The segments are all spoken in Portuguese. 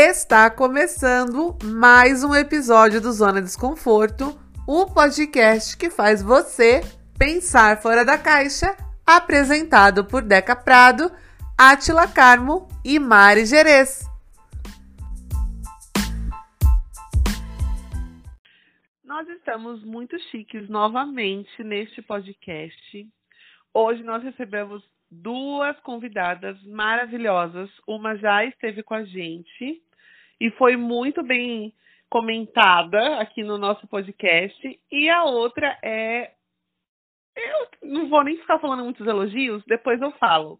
Está começando mais um episódio do Zona Desconforto, o podcast que faz você pensar fora da caixa, apresentado por Deca Prado, Atila Carmo e Mari Gerês. Nós estamos muito chiques novamente neste podcast. Hoje nós recebemos duas convidadas maravilhosas. Uma já esteve com a gente e foi muito bem comentada aqui no nosso podcast. E a outra é. Eu não vou nem ficar falando muitos elogios, depois eu falo.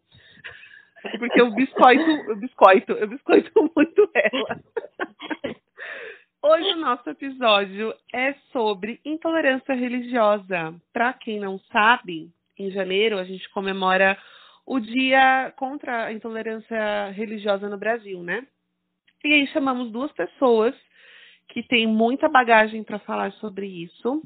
Porque eu biscoito, eu biscoito, eu biscoito muito ela. Hoje o nosso episódio é sobre intolerância religiosa. Para quem não sabe, em janeiro a gente comemora o Dia contra a Intolerância Religiosa no Brasil, né? E aí chamamos duas pessoas que têm muita bagagem para falar sobre isso.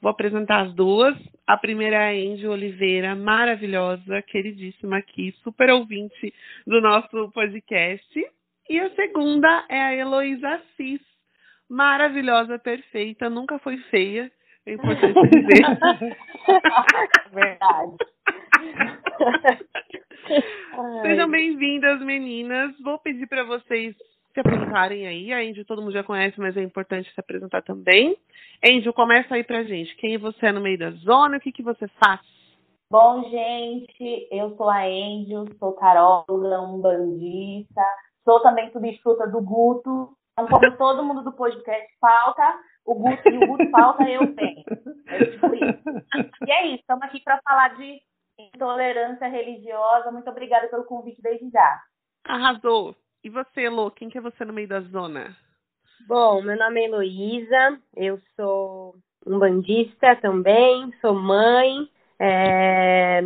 Vou apresentar as duas. A primeira é a Angie Oliveira, maravilhosa, queridíssima aqui, super ouvinte do nosso podcast. E a segunda é a Heloísa Assis, maravilhosa, perfeita, nunca foi feia, é importante dizer. Verdade. Sejam bem-vindas, meninas. Vou pedir para vocês se apresentarem aí. A Angel todo mundo já conhece, mas é importante se apresentar também. Angel, começa aí pra gente. Quem você é no meio da zona? O que, que você faz? Bom, gente, eu sou a Angel, sou taróloga, umbandista, sou também substituta do Guto. Então, como todo mundo do podcast falta, o Guto e o Guto falta, eu tenho. É tipo isso. E é isso, estamos aqui para falar de intolerância religiosa. Muito obrigada pelo convite desde já. Arrasou. E você, Lô, quem que é você no meio da zona? Bom, meu nome é Heloísa, eu sou um bandista também, sou mãe,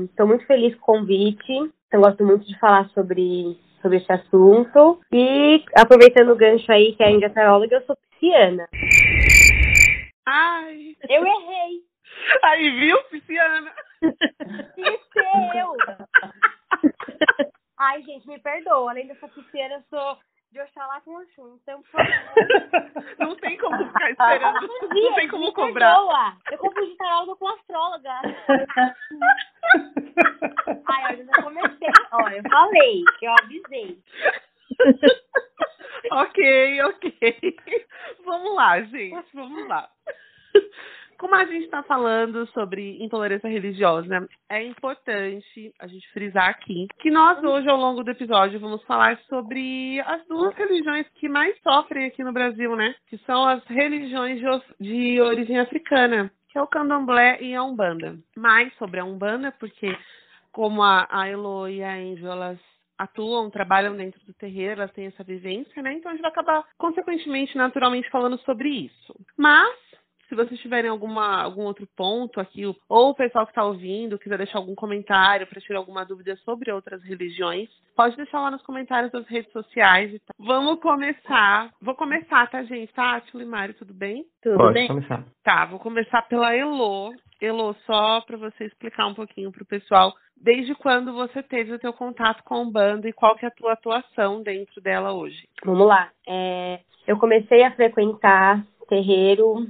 estou é, muito feliz com o convite, então gosto muito de falar sobre, sobre esse assunto. E aproveitando o gancho aí que é a Índia taróloga, eu sou pisciana. Ai! Eu errei! Aí, viu, pisciana? Isso é eu! Ai, gente, me perdoa. Além dessa pisciana, eu sou de Oxalá com Oxum. Então, por favor. Não tem como ficar esperando. Confundi, não tem como cobrar. Perdoa. Eu confundi taróloga com astróloga. Ai, eu já comecei. Ó, eu falei, eu avisei. ok, ok. Vamos lá, gente. Vamos lá. Como a gente está falando sobre intolerância religiosa, é importante a gente frisar aqui que nós hoje, ao longo do episódio, vamos falar sobre as duas religiões que mais sofrem aqui no Brasil, né? Que são as religiões de, origem africana, que é o candomblé e a umbanda. Mais sobre a umbanda, porque como a, a Elo e a Angel, elas atuam, trabalham dentro do terreiro, elas têm essa vivência, né? Então a gente vai acabar, consequentemente, naturalmente, falando sobre isso. Mas se vocês tiverem alguma, algum outro ponto aqui, ou o pessoal que está ouvindo quiser deixar algum comentário para tirar alguma dúvida sobre outras religiões, pode deixar lá nos comentários das redes sociais. Tá? Vamos começar. Vou começar, tá, gente? Tá, Atila e Mário, tudo bem? Tudo pode bem? começar. Tá, vou começar pela Elo. Elo, só para você explicar um pouquinho para o pessoal, desde quando você teve o teu contato com o bando e qual que é a tua atuação dentro dela hoje? Vamos lá. É, eu comecei a frequentar terreiro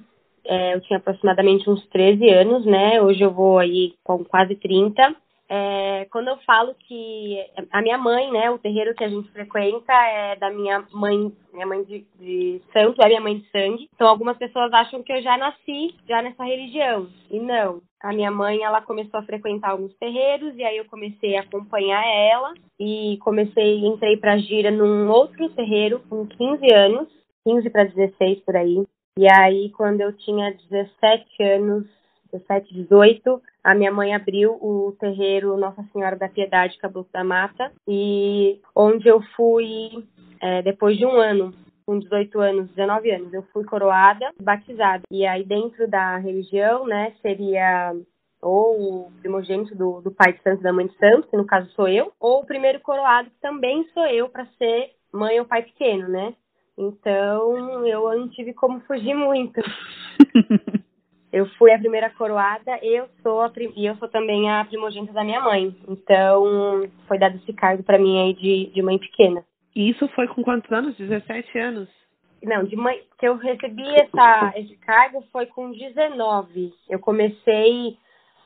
é, eu tinha aproximadamente uns 13 anos, né? Hoje eu vou aí com quase 30. É, quando eu falo que a minha mãe, né, o terreiro que a gente frequenta é da minha mãe, minha mãe de, de santo, é minha mãe de sangue. Então algumas pessoas acham que eu já nasci já nessa religião. E não. A minha mãe, ela começou a frequentar alguns terreiros e aí eu comecei a acompanhar ela e comecei, entrei para gira num outro terreiro com 15 anos, 15 para 16 por aí. E aí, quando eu tinha 17 anos, 17, 18, a minha mãe abriu o terreiro Nossa Senhora da Piedade, Caboclo da Mata, e onde eu fui, é, depois de um ano, com 18 anos, 19 anos, eu fui coroada, batizada. E aí, dentro da religião, né, seria ou o primogênito do, do pai de santo e da mãe de santo, que no caso sou eu, ou o primeiro coroado, que também sou eu, para ser mãe ou pai pequeno, né? Então, eu não tive como fugir muito. eu fui a primeira coroada, eu sou a, e eu sou também a primogênita da minha mãe. Então, foi dado esse cargo para mim aí de, de mãe pequena. E isso foi com quantos anos? 17 anos? Não, de mãe, que eu recebi essa, esse cargo foi com 19. Eu comecei,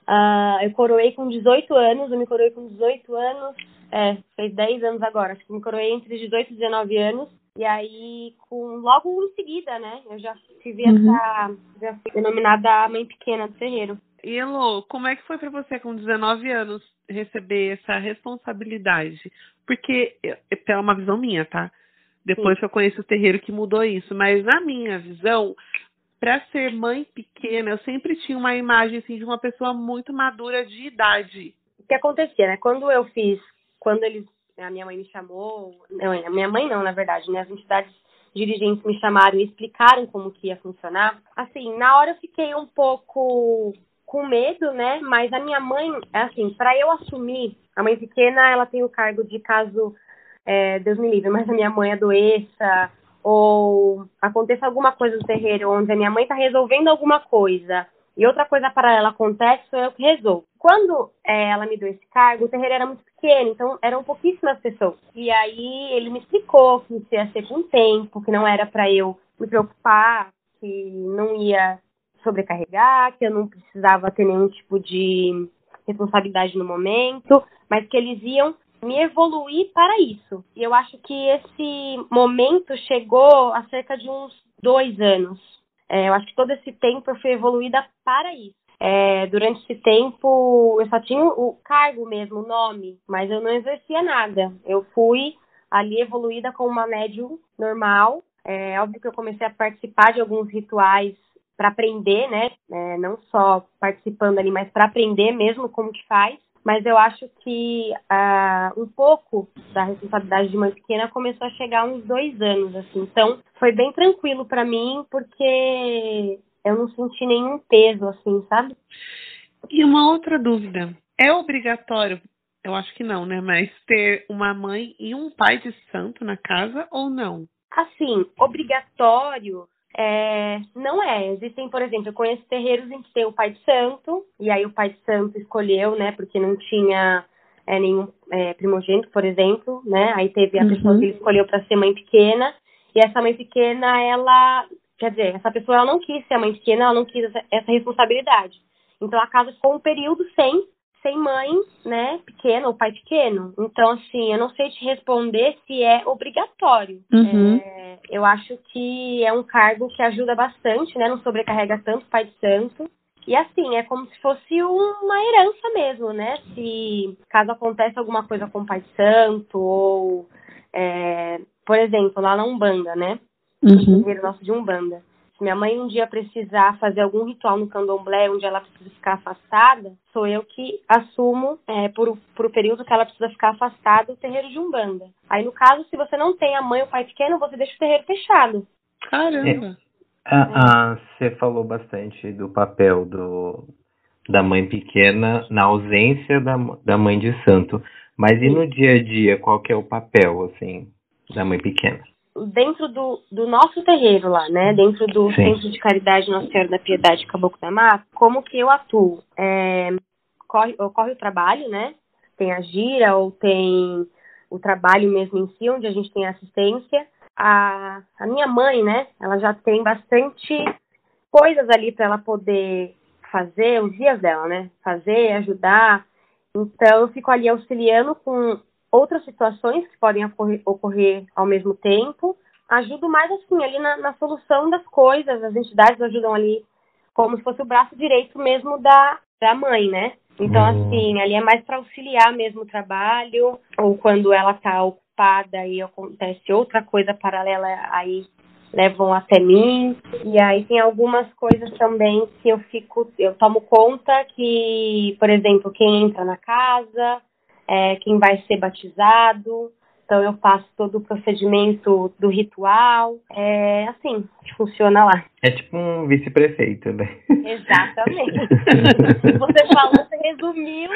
uh, eu coroei com 18 anos, eu me coroei com 18 anos, é, fez 10 anos agora, acho que me coroei entre 18 e 19 anos. E aí, com, logo em seguida, né, eu já tive uhum. essa, já fui denominada mãe pequena do terreiro. E Elô, como é que foi para você com 19 anos receber essa responsabilidade? Porque, pela uma visão minha, tá? Depois Sim. que eu conheço o terreiro que mudou isso. Mas na minha visão, para ser mãe pequena, eu sempre tinha uma imagem assim, de uma pessoa muito madura de idade. O que acontecia, né? Quando eu fiz, quando eles, a minha mãe me chamou, não, a minha mãe não, na verdade, né? As entidades dirigentes me chamaram e explicaram como que ia funcionar. Assim, na hora eu fiquei um pouco com medo, né? Mas a minha mãe, é assim, para eu assumir, a mãe pequena, ela tem o cargo de caso é, Deus me livre, mas a minha mãe adoeça, ou aconteça alguma coisa no terreiro onde a minha mãe está resolvendo alguma coisa e outra coisa paralela acontece, sou eu que resolvo. Quando é, ela me deu esse cargo, o terreiro era muito pequeno, então eram pouquíssimas pessoas. E aí ele me explicou que isso ia ser com tempo, que não era para eu me preocupar, que não ia sobrecarregar, que eu não precisava ter nenhum tipo de responsabilidade no momento, mas que eles iam me evoluir para isso. E eu acho que esse momento chegou há cerca de uns dois anos. É, eu acho que todo esse tempo eu fui evoluída para isso. É, durante esse tempo eu só tinha o cargo mesmo, o nome, mas eu não exercia nada. Eu fui ali evoluída como uma médium normal. É óbvio que eu comecei a participar de alguns rituais para aprender, né? É, não só participando ali, mas para aprender mesmo como que faz mas eu acho que uh, um pouco da responsabilidade de mãe pequena começou a chegar uns dois anos, assim. Então, foi bem tranquilo para mim, porque eu não senti nenhum peso, assim, sabe? E uma outra dúvida: é obrigatório? Eu acho que não, né? Mas ter uma mãe e um pai de santo na casa ou não? Assim, obrigatório é, não é. Existem, por exemplo, eu conheço terreiros em que tem o pai de santo, e aí o pai de santo escolheu, né, porque não tinha é, nenhum é, primogênito, por exemplo, né, aí teve a uhum. pessoa que ele escolheu para ser mãe pequena, e essa mãe pequena, ela, quer dizer, essa pessoa ela não quis ser a mãe pequena, ela não quis essa, essa responsabilidade. Então a casa ficou um período sem sem mãe, né, pequena ou pai pequeno. Então, assim, eu não sei te responder se é obrigatório. Uhum. É, eu acho que é um cargo que ajuda bastante, né, não sobrecarrega tanto o pai de santo. E assim, é como se fosse uma herança mesmo, né? Se caso aconteça alguma coisa com o pai de santo, ou, é, por exemplo, lá na Umbanda, né? Uhum. O nosso de Umbanda se minha mãe um dia precisar fazer algum ritual no candomblé, onde ela precisa ficar afastada, sou eu que assumo, é, por, por o período que ela precisa ficar afastada, o terreiro de Umbanda. Aí, no caso, se você não tem a mãe ou o pai pequeno, você deixa o terreiro fechado. Caramba! É, a, você falou bastante do papel do, da mãe pequena na ausência da, da mãe de santo. Mas e no dia a dia, qual que é o papel, assim, da mãe pequena? Dentro do, do nosso terreiro lá, né? Dentro do Sim. Centro de Caridade Nossa Senhora da Piedade Caboclo da Mata, como que eu atuo? É, ocorre, ocorre o trabalho, né? Tem a gira ou tem o trabalho mesmo em si, onde a gente tem assistência. A, a minha mãe, né? Ela já tem bastante coisas ali para ela poder fazer, os dias dela, né? Fazer, ajudar. Então, eu fico ali auxiliando com outras situações que podem ocorrer, ocorrer ao mesmo tempo. Ajudo mais assim ali na, na, solução das coisas, as entidades ajudam ali como se fosse o braço direito mesmo da, da mãe, né? Então, uhum. assim, ali é mais para auxiliar mesmo o trabalho, ou quando ela está ocupada e acontece outra coisa paralela, aí levam até mim. E aí tem algumas coisas também que eu fico, eu tomo conta que, por exemplo, quem entra na casa, é, quem vai ser batizado. Então eu passo todo o procedimento do ritual. É assim que funciona lá. É tipo um vice-prefeito, né? Exatamente. você falou, você resumiu.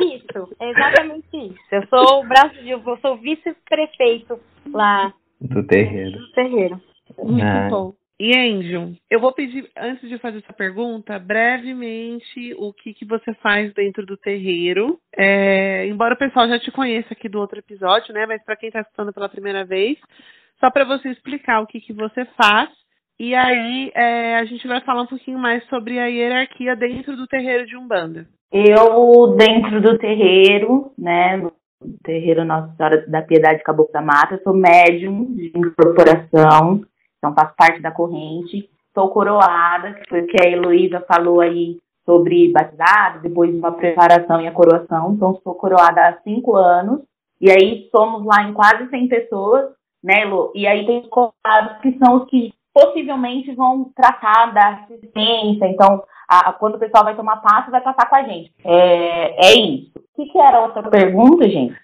Isso, é exatamente isso. Eu sou o braço de. Eu sou vice-prefeito lá do terreiro. Do terreiro. Muito ah. bom. E Angel, eu vou pedir, antes de fazer essa pergunta, brevemente o que, que você faz dentro do terreiro. É, embora o pessoal já te conheça aqui do outro episódio, né? Mas para quem está escutando pela primeira vez, só para você explicar o que, que você faz. E aí é, a gente vai falar um pouquinho mais sobre a hierarquia dentro do terreiro de Umbanda. Eu, dentro do terreiro, né, no terreiro Nossa Senhora da Piedade Caboclo da Mata, sou médium de incorporação, então faço parte da corrente. Sou coroada, que foi o que a Heloísa falou aí sobre batizado, depois de uma preparação e a coroação. Então, sou coroada há cinco anos. E aí, somos lá em quase 100 pessoas, né, Elo? E aí, tem os coroados que são os que possivelmente vão tratar da assistência. Então, a, a, quando o pessoal vai tomar passo, vai passar com a gente. É, é isso. O que, que era outra pergunta, gente?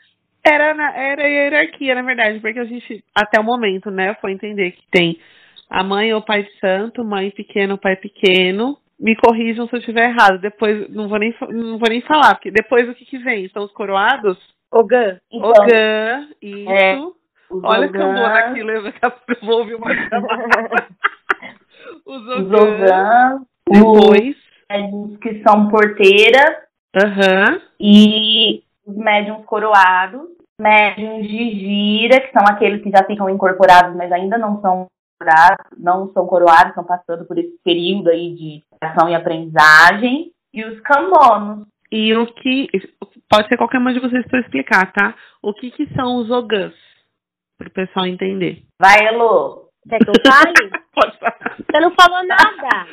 Era, na, era a hierarquia, na verdade, porque a gente, até o momento, né, foi entender que tem a mãe ou pai santo, mãe pequeno, pai pequeno. Me corrijam se eu estiver errado. Depois, não vou nem, não vou nem falar, porque depois o que, que vem? São os coroados? Ogã. Então, Ogã, isso. É, Olha que eu vou naquilo, eu vou ouvir uma os Ogã. Depois. Os que são porteiras. Uhum. E os médiums coroados, médiums de gira, que são aqueles que já ficam incorporados, mas ainda não são coroados, não são coroados, estão passando por esse período aí de ação e aprendizagem, e os cambonos. E o que pode ser qualquer um de vocês para explicar, tá? O que que são os ogãs? Para o pessoal entender. Vai, Elo. Quer que eu fale? Pode falar. Você não falou nada.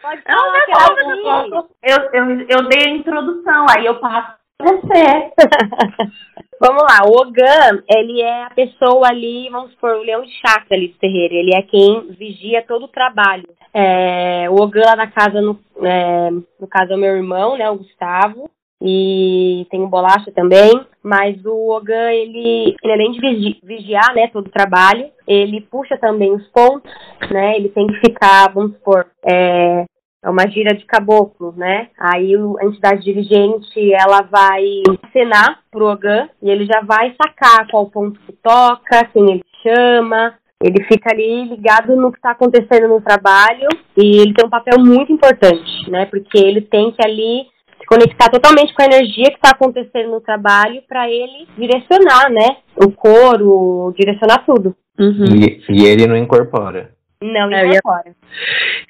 Pode falar. Eu, eu, eu, eu dei a introdução, aí eu passo você. vamos lá, o Ogã, ele é a pessoa ali, vamos supor, o leão de chakra ali do terreiro. Ele é quem vigia todo o trabalho. É, o Ogã lá na casa, no, é, no caso é o meu irmão, né, o Gustavo. E tem o Bolacha também, mas o Ogã, ele, ele além de vigiar, né, todo o trabalho, ele puxa também os pontos, né, ele tem que ficar, vamos supor, é, é uma gira de caboclo, né? Aí a entidade dirigente, ela vai acenar pro Ogã e ele já vai sacar qual ponto que toca, quem ele chama, ele fica ali ligado no que está acontecendo no trabalho e ele tem um papel muito importante, né? Porque ele tem que ali se conectar totalmente com a energia que está acontecendo no trabalho para ele direcionar, né? O coro, direcionar tudo. Uhum. E, e ele não incorpora. Não é, incorpora.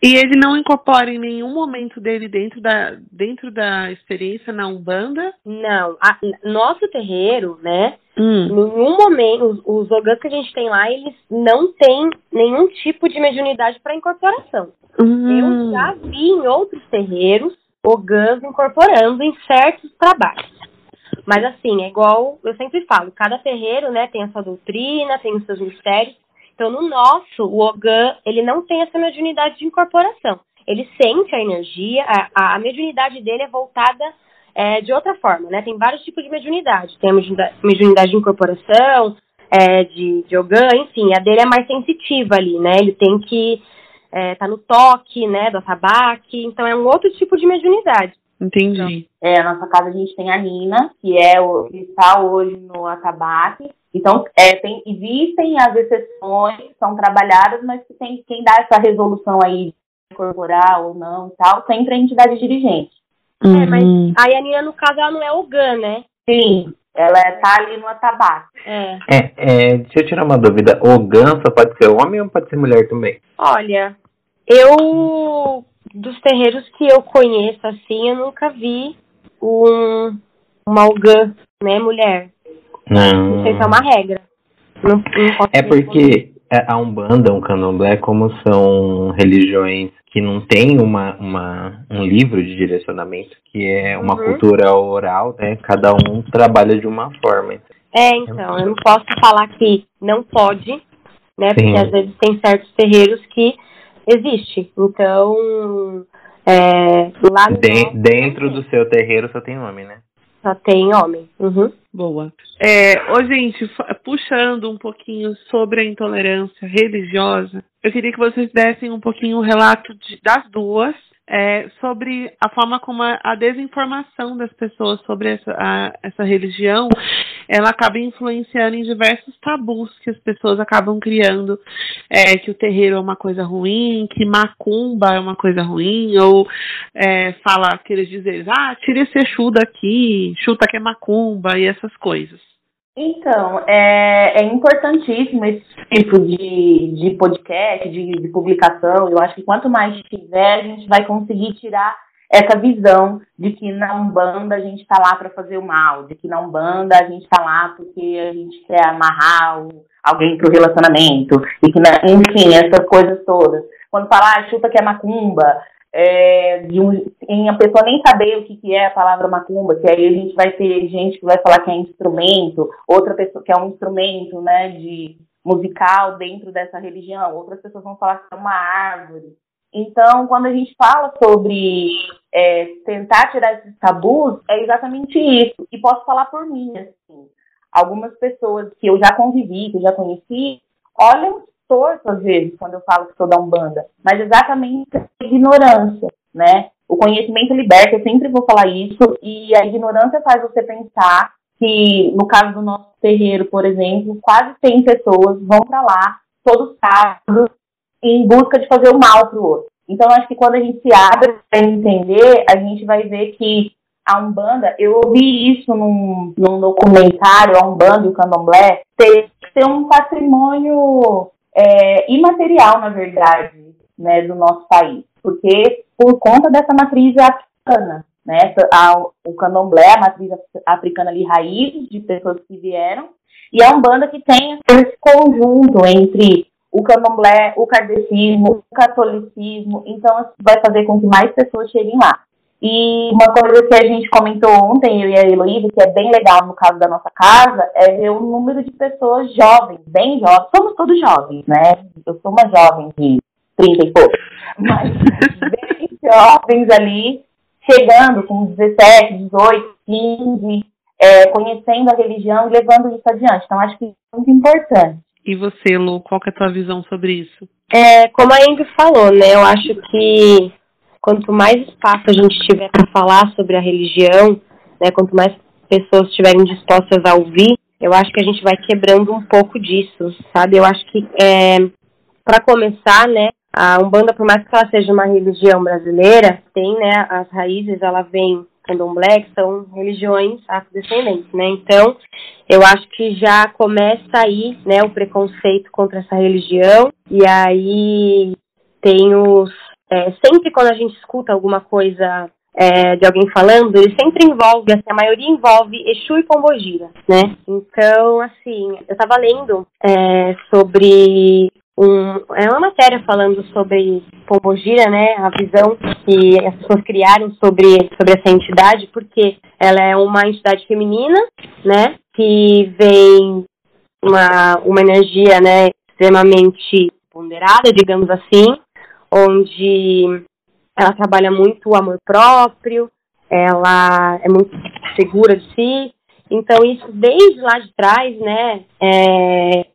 E ele não incorpora em nenhum momento dele dentro da, dentro da experiência na Umbanda? Não. A, nosso terreiro, né? Hum. Nenhum momento, os, os ogãs que a gente tem lá, eles não têm nenhum tipo de mediunidade para incorporação. Hum. Eu já vi em outros terreiros ogãs incorporando em certos trabalhos. Mas assim, é igual eu sempre falo, cada terreiro, né, tem a sua doutrina, tem os seus mistérios. Então, no nosso, o Ogã, ele não tem essa mediunidade de incorporação. Ele sente a energia, a, a mediunidade dele é voltada é, de outra forma, né? Tem vários tipos de mediunidade. Tem a mediunidade de incorporação, é, de, de Ogã, enfim, a dele é mais sensitiva ali, né? Ele tem que é, tá no toque, né, do atabaque, então é um outro tipo de mediunidade. Entendi. Então, é, a nossa casa a gente tem a Nina, que é o que está hoje no atabaque, então, é, tem, existem as exceções que são trabalhadas, mas que tem quem dá essa resolução aí corporal ou não e tal, sempre a entidade dirigente. Uhum. É, mas a Yanina, no caso, ela não é o GAN, né? Sim, ela tá ali no atabaque. É. é. É, deixa eu tirar uma dúvida. O GAN só pode ser homem ou pode ser mulher também? Olha, eu, dos terreiros que eu conheço, assim, eu nunca vi um, uma né, mulher. Não. Não sei se é uma regra. Não, não é porque a Umbanda, o Candomblé, como são religiões que não têm uma, uma, um livro de direcionamento, que é uma uhum. cultura oral, né? Cada um trabalha de uma forma. É, então, eu não posso falar que não pode, né? Sim. Porque às vezes tem certos terreiros que existe. Então, é, lá de, dentro do seu terreiro só tem homem, né? Só tem homem. Uhum. Boa. É, ô, gente, puxando um pouquinho sobre a intolerância religiosa, eu queria que vocês dessem um pouquinho o relato de, das duas é, sobre a forma como a, a, desinformação das pessoas sobre essa, a, essa religião ela acaba influenciando em diversos tabus que as pessoas acabam criando, é, que o terreiro é uma coisa ruim, que macumba é uma coisa ruim, ou é, fala aqueles dizeres, ah, tira esse Exu daqui, chuta que é macumba e essas coisas. Então, é, é importantíssimo esse tipo de, de podcast, de, de publicação. Eu acho que quanto mais tiver, a gente vai conseguir tirar essa visão de que na Umbanda a gente está lá para fazer o mal, de que na Umbanda a gente está lá porque a gente quer amarrar alguém para o relacionamento, e que, enfim, essas coisas todas. Quando falar, ah, chuta que é macumba, é, de um, em a pessoa nem saber o que, que é a palavra macumba, que aí a gente vai ter gente que vai falar que é instrumento, outra pessoa que é um instrumento, né, de musical dentro dessa religião, outras pessoas vão falar que é uma árvore. Então, quando a gente fala sobre é, tentar tirar esses tabus, é exatamente isso. E posso falar por mim, assim, algumas pessoas que eu já convivi, que eu já conheci, olham torto às vezes quando eu falo que sou da Umbanda, mas exatamente a ignorância, né? O conhecimento liberta, eu sempre vou falar isso, e a ignorância faz você pensar que, no caso do nosso terreiro, por exemplo, quase 100 pessoas vão para lá, todos sábados, em busca de fazer o mal para o outro. Então, acho que quando a gente se abre para entender, a gente vai ver que a Umbanda, eu ouvi isso num, num documentário, a Umbanda e o Candomblé, ter um patrimônio é, imaterial, na verdade, né, do nosso país, porque por conta dessa matriz africana, né, a, o candomblé, a matriz africana ali, raiz de pessoas que vieram, e a Umbanda que tem esse conjunto entre o candomblé, o kardecismo, o catolicismo, então vai fazer com que mais pessoas cheguem lá. E uma coisa que a gente comentou ontem, eu e a Heloísa, que é bem legal no caso da nossa casa, é ver o número de pessoas jovens, bem jovens. Somos todos jovens, né? Eu sou uma jovem de 30 e pouco. Mas bem jovens ali, chegando com 17, 18, 15, é, conhecendo a religião e levando isso adiante. Então, acho que é muito importante. E você, Lu, qual é a tua visão sobre isso? É, como a Ingrid falou, né? Eu acho que quanto mais espaço a gente tiver para falar sobre a religião, né, quanto mais pessoas estiverem dispostas a ouvir, eu acho que a gente vai quebrando um pouco disso, sabe? Eu acho que, é, para começar, né, a Umbanda, por mais que ela seja uma religião brasileira, tem, né, as raízes, ela vem candomblé, que são religiões afrodescendentes, né? Então, eu acho que já começa aí, né, o preconceito contra essa religião, e aí tem os é, sempre quando a gente escuta alguma coisa é, de alguém falando, ele sempre envolve, assim, a maioria envolve Exu e Pombogira, né? Então, assim, eu estava lendo é, sobre um, é uma matéria falando sobre Pombogira, né? A visão que as pessoas criaram sobre, sobre essa entidade, porque ela é uma entidade feminina, né? Que vem uma, uma energia, né? Extremamente ponderada, digamos assim, onde ela trabalha muito o amor próprio, ela é muito segura de si. Então, isso desde lá de trás, né? É,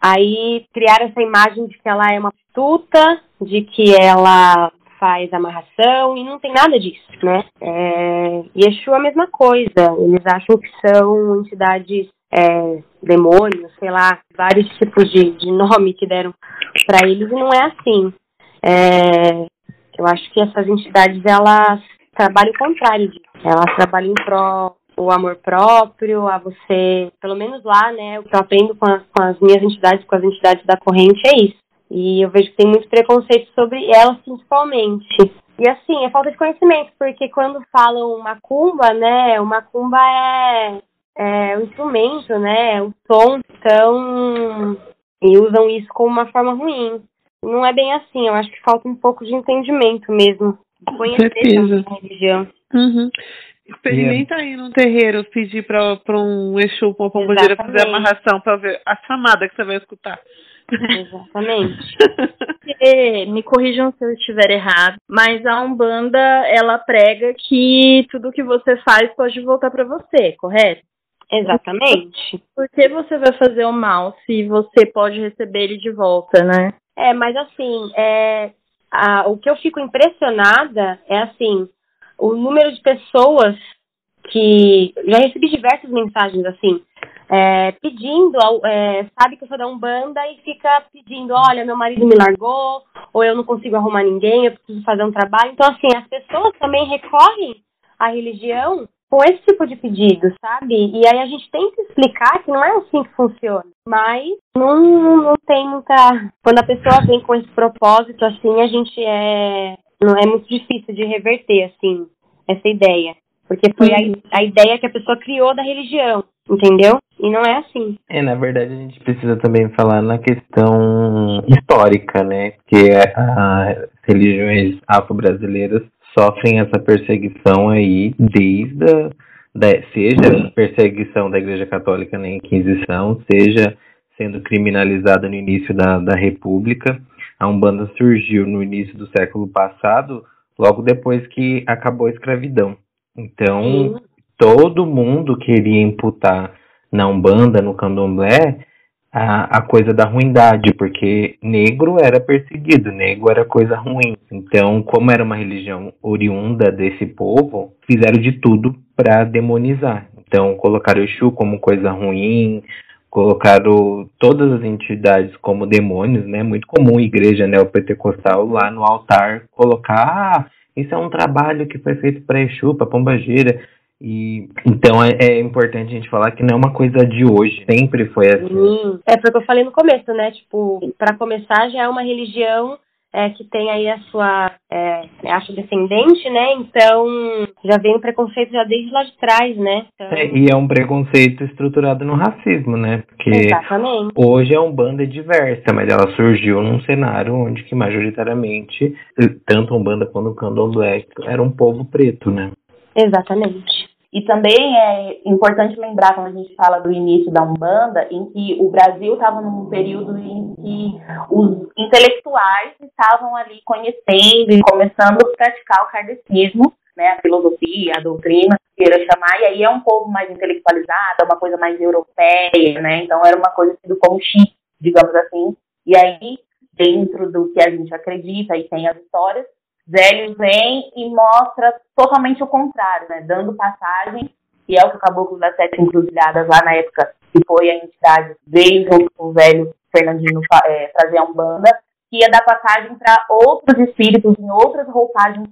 aí criar essa imagem de que ela é uma astuta, de que ela faz amarração, e não tem nada disso, né? É, Exu é a mesma coisa, eles acham que são entidades é, demônios, sei lá, vários tipos de, de nome que deram para eles, e não é assim. É, eu acho que essas entidades, elas trabalham o contrário disso. Elas trabalham para o amor próprio, a você, pelo menos lá, né, o que eu aprendo com, a, com as minhas entidades, com as entidades da corrente, é isso. E eu vejo que tem muito preconceito sobre elas, principalmente. E assim, é falta de conhecimento, porque quando falam macumba, né, o macumba é, é um instrumento, né, o som, então, e usam isso como uma forma ruim não é bem assim. Eu acho que falta um pouco de entendimento mesmo. Conhecer a religião. Uhum. Experimenta yeah. aí no terreiro pedir para um Exu, uma pombogeira fazer a amarração para ver a chamada que você vai escutar. Exatamente. e, me corrijam se eu estiver errado, mas a Umbanda ela prega que tudo que você faz pode voltar para você, correto? Exatamente. Por que você vai fazer o mal se você pode receber ele de volta, né? É, mas assim, é, a, o que eu fico impressionada é assim, o número de pessoas que. Já recebi diversas mensagens assim. é, pedindo, é, sabe que eu sou da Umbanda e fica pedindo, olha, meu marido me largou, ou eu não consigo arrumar ninguém, eu preciso fazer um trabalho. Então, assim, as pessoas também recorrem à religião com esse tipo de pedido, sabe? E aí a gente tenta explicar que não é assim que funciona, mas não, não tem muita. Quando a pessoa vem com esse propósito, assim, a gente é. Não é muito difícil de reverter, assim, essa ideia. Porque foi a, a ideia que a pessoa criou da religião, entendeu? E não é assim. É, na verdade a gente precisa também falar na questão histórica, né? Porque as religiões afro-brasileiras sofrem essa perseguição aí desde a, da, seja perseguição da Igreja Católica na Inquisição, seja sendo criminalizada no início da, da República. A Umbanda surgiu no início do século passado, logo depois que acabou a escravidão. Então, todo mundo queria imputar na Umbanda, no Candomblé, a, a coisa da ruindade, porque negro era perseguido, negro era coisa ruim. Então, como era uma religião oriunda desse povo, fizeram de tudo para demonizar. Então, colocaram Exu como coisa ruim, colocaram todas as entidades como demônios, né? Muito comum igreja neopentecostal lá no altar colocar, ah, isso é um trabalho que foi feito para Exu, para Pombagira. E então é, é, importante a gente falar que não é uma coisa de hoje, sempre foi assim. É foi o que eu falei no começo, né? Tipo, para começar já é uma religião é, que tem aí a sua é, acho descendente, né? Então já vem o preconceito já desde lá de trás, né? Então... É, e é um preconceito estruturado no racismo, né? Porque Exatamente. hoje é um banda diversa, mas ela surgiu num cenário onde que majoritariamente tanto um banda quanto o candomblé era um povo preto, né? Exatamente. E também é importante lembrar, quando a gente fala do início da Umbanda, em que o Brasil estava num período em que os intelectuais estavam ali conhecendo e começando a praticar o kardecismo, né, a filosofia, a doutrina, queira chamar, e aí é um povo mais intelectualizado, é uma coisa mais europeia, né, então era uma coisa tido como chique, digamos assim, e aí, dentro do que a gente acredita e tem as histórias, Zélio vem e mostra totalmente o contrário, né? Dando passagem, e é o que o Caboclo das Sete Encruzilhadas, lá na época que foi a entidade, veio junto com o velho Fernandino é, trazer a Umbanda, que ia dar passagem para outros espíritos em outras roupagens,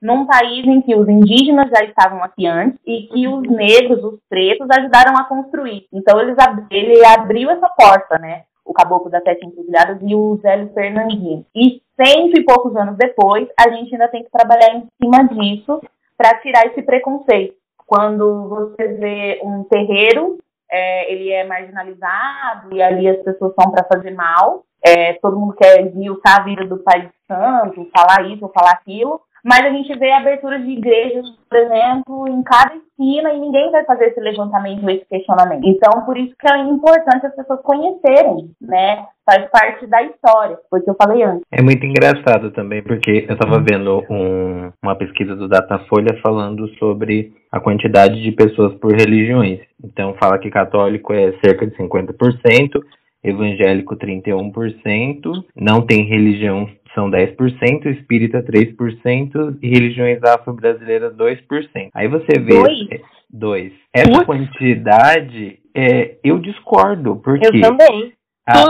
num país em que os indígenas já estavam aqui antes e que os negros, os pretos, ajudaram a construir. Então ele, ele abriu essa porta, né? O Caboclo das Sete Encruzilhadas e o Zélio Fernandinho. E cento e poucos anos depois, a gente ainda tem que trabalhar em cima disso para tirar esse preconceito. Quando você vê um terreiro, é, ele é marginalizado e ali as pessoas são para fazer mal, é, todo mundo quer esmiuçar a vida do Pai Santo, falar isso ou falar aquilo, mas a gente vê aberturas de igrejas, por exemplo, em cada esquina e ninguém vai fazer esse levantamento, esse questionamento. Então, por isso que é importante as pessoas conhecerem, né? Faz parte da história, foi o que eu falei antes. É muito engraçado também, porque eu estava vendo um, uma pesquisa do Datafolha falando sobre a quantidade de pessoas por religiões. Então, fala que católico é cerca de 50%, evangélico 31%, não tem religião são 10%, espírita 3% e religiões afro-brasileiras 2%. Aí você vê. Dois? É, dois. Essa quantidade, é, eu discordo, porque. Eu também. A,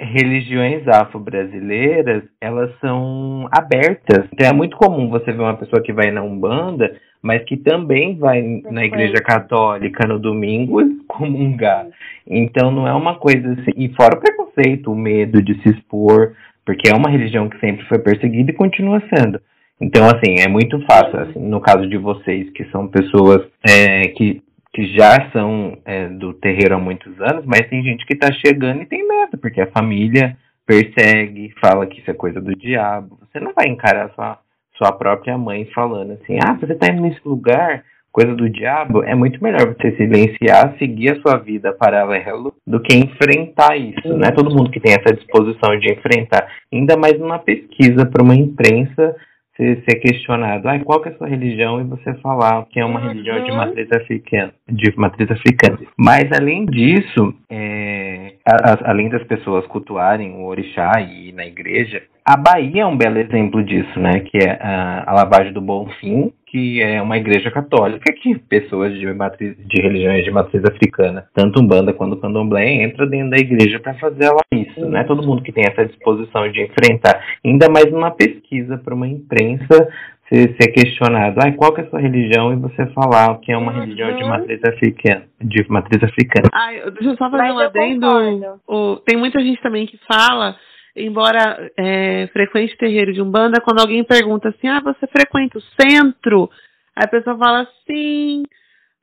religiões afro-brasileiras, elas são abertas. Então é muito comum você ver uma pessoa que vai na Umbanda, mas que também vai na igreja católica no domingo comungar. Então não é uma coisa assim. E fora o preconceito, o medo de se expor, porque é uma religião que sempre foi perseguida e continua sendo. Então, assim, é muito fácil, assim, no caso de vocês, que são pessoas é, que, que já são é, do terreiro há muitos anos, mas tem gente que está chegando e tem medo, porque a família persegue, fala que isso é coisa do diabo. Você não vai encarar sua, sua própria mãe falando assim, ah, você está indo nesse lugar, coisa do diabo, é muito melhor você silenciar, seguir a sua vida paralelo do que enfrentar isso. Não é todo mundo que tem essa disposição de enfrentar. Ainda mais numa pesquisa para uma imprensa ser, ser questionado, ah, qual que é a sua religião? E você falar que é uma uhum. religião de matriz africana. De matriz africana. Mas além disso, é, a, a, além das pessoas cultuarem o orixá e ir na igreja, a Bahia é um belo exemplo disso, né? Que é a, a lavagem do Bonfim, que é uma igreja católica que pessoas de, matriz, de religiões de matriz africana, tanto Umbanda quanto Candomblé, entra dentro da igreja para fazer ela isso. Não é todo mundo que tem essa disposição de enfrentar, ainda mais numa pesquisa para uma imprensa ser, ser questionado, ah, qual que é a sua religião? E você falar que é uma uhum. religião de matriz africana. De matriz africana. Ai, deixa eu só fazer Mas um adendo. O, tem muita gente também que fala, embora é, frequente terreiro de Umbanda, quando alguém pergunta assim, ah, você frequenta o centro? Aí a pessoa fala sim.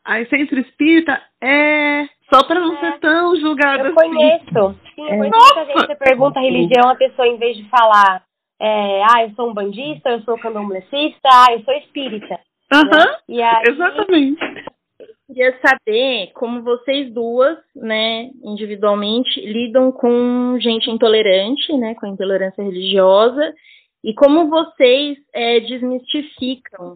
Aí centro espírita é. Só para não é. ser tão julgada eu assim. Conheço. Sim, é. Muita gente você pergunta a religião, a pessoa, em vez de falar é, ah, eu sou um bandista, eu sou candomblessista, ah, eu sou espírita. Uhum, né? aí, exatamente. Queria saber como vocês duas, né, individualmente, lidam com gente intolerante, né, com a intolerância religiosa, e como vocês é, desmistificam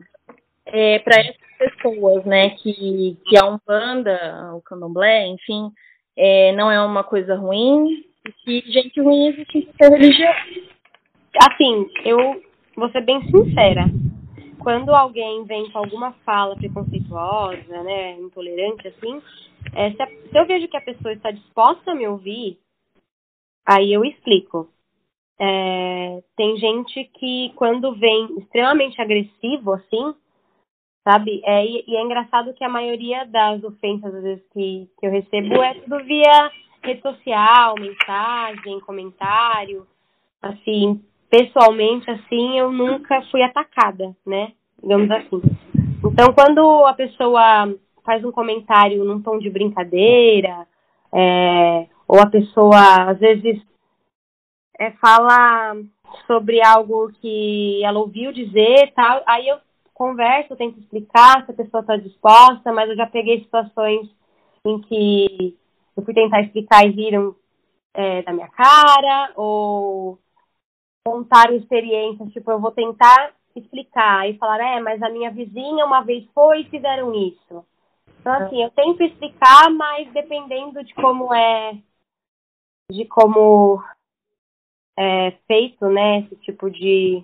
é, para essas pessoas, né, que, que a Umbanda, o Candomblé, enfim, é, não é uma coisa ruim, e que gente ruim existe em religião assim, eu vou ser bem sincera. Quando alguém vem com alguma fala preconceituosa, né, intolerante, assim, é, se, a, se eu vejo que a pessoa está disposta a me ouvir, aí eu explico. É, tem gente que quando vem extremamente agressivo, assim, sabe? É, e, e, é engraçado que a maioria das ofensas, às vezes, que, que eu recebo é tudo via rede social, mensagem, comentário, assim, pessoalmente, assim, eu nunca fui atacada, né? Digamos assim. Então, quando a pessoa faz um comentário num tom de brincadeira, é, ou a pessoa, às vezes, é, fala sobre algo que ela ouviu dizer tal, aí eu converso, tento explicar se a pessoa está disposta, mas eu já peguei situações em que eu fui tentar explicar e viram é, da minha cara, ou contaram experiências, tipo, eu vou tentar explicar e falar, é, mas a minha vizinha uma vez foi e fizeram isso. Então, assim, eu tento explicar, mas dependendo de como é, de como é feito, né, esse tipo de,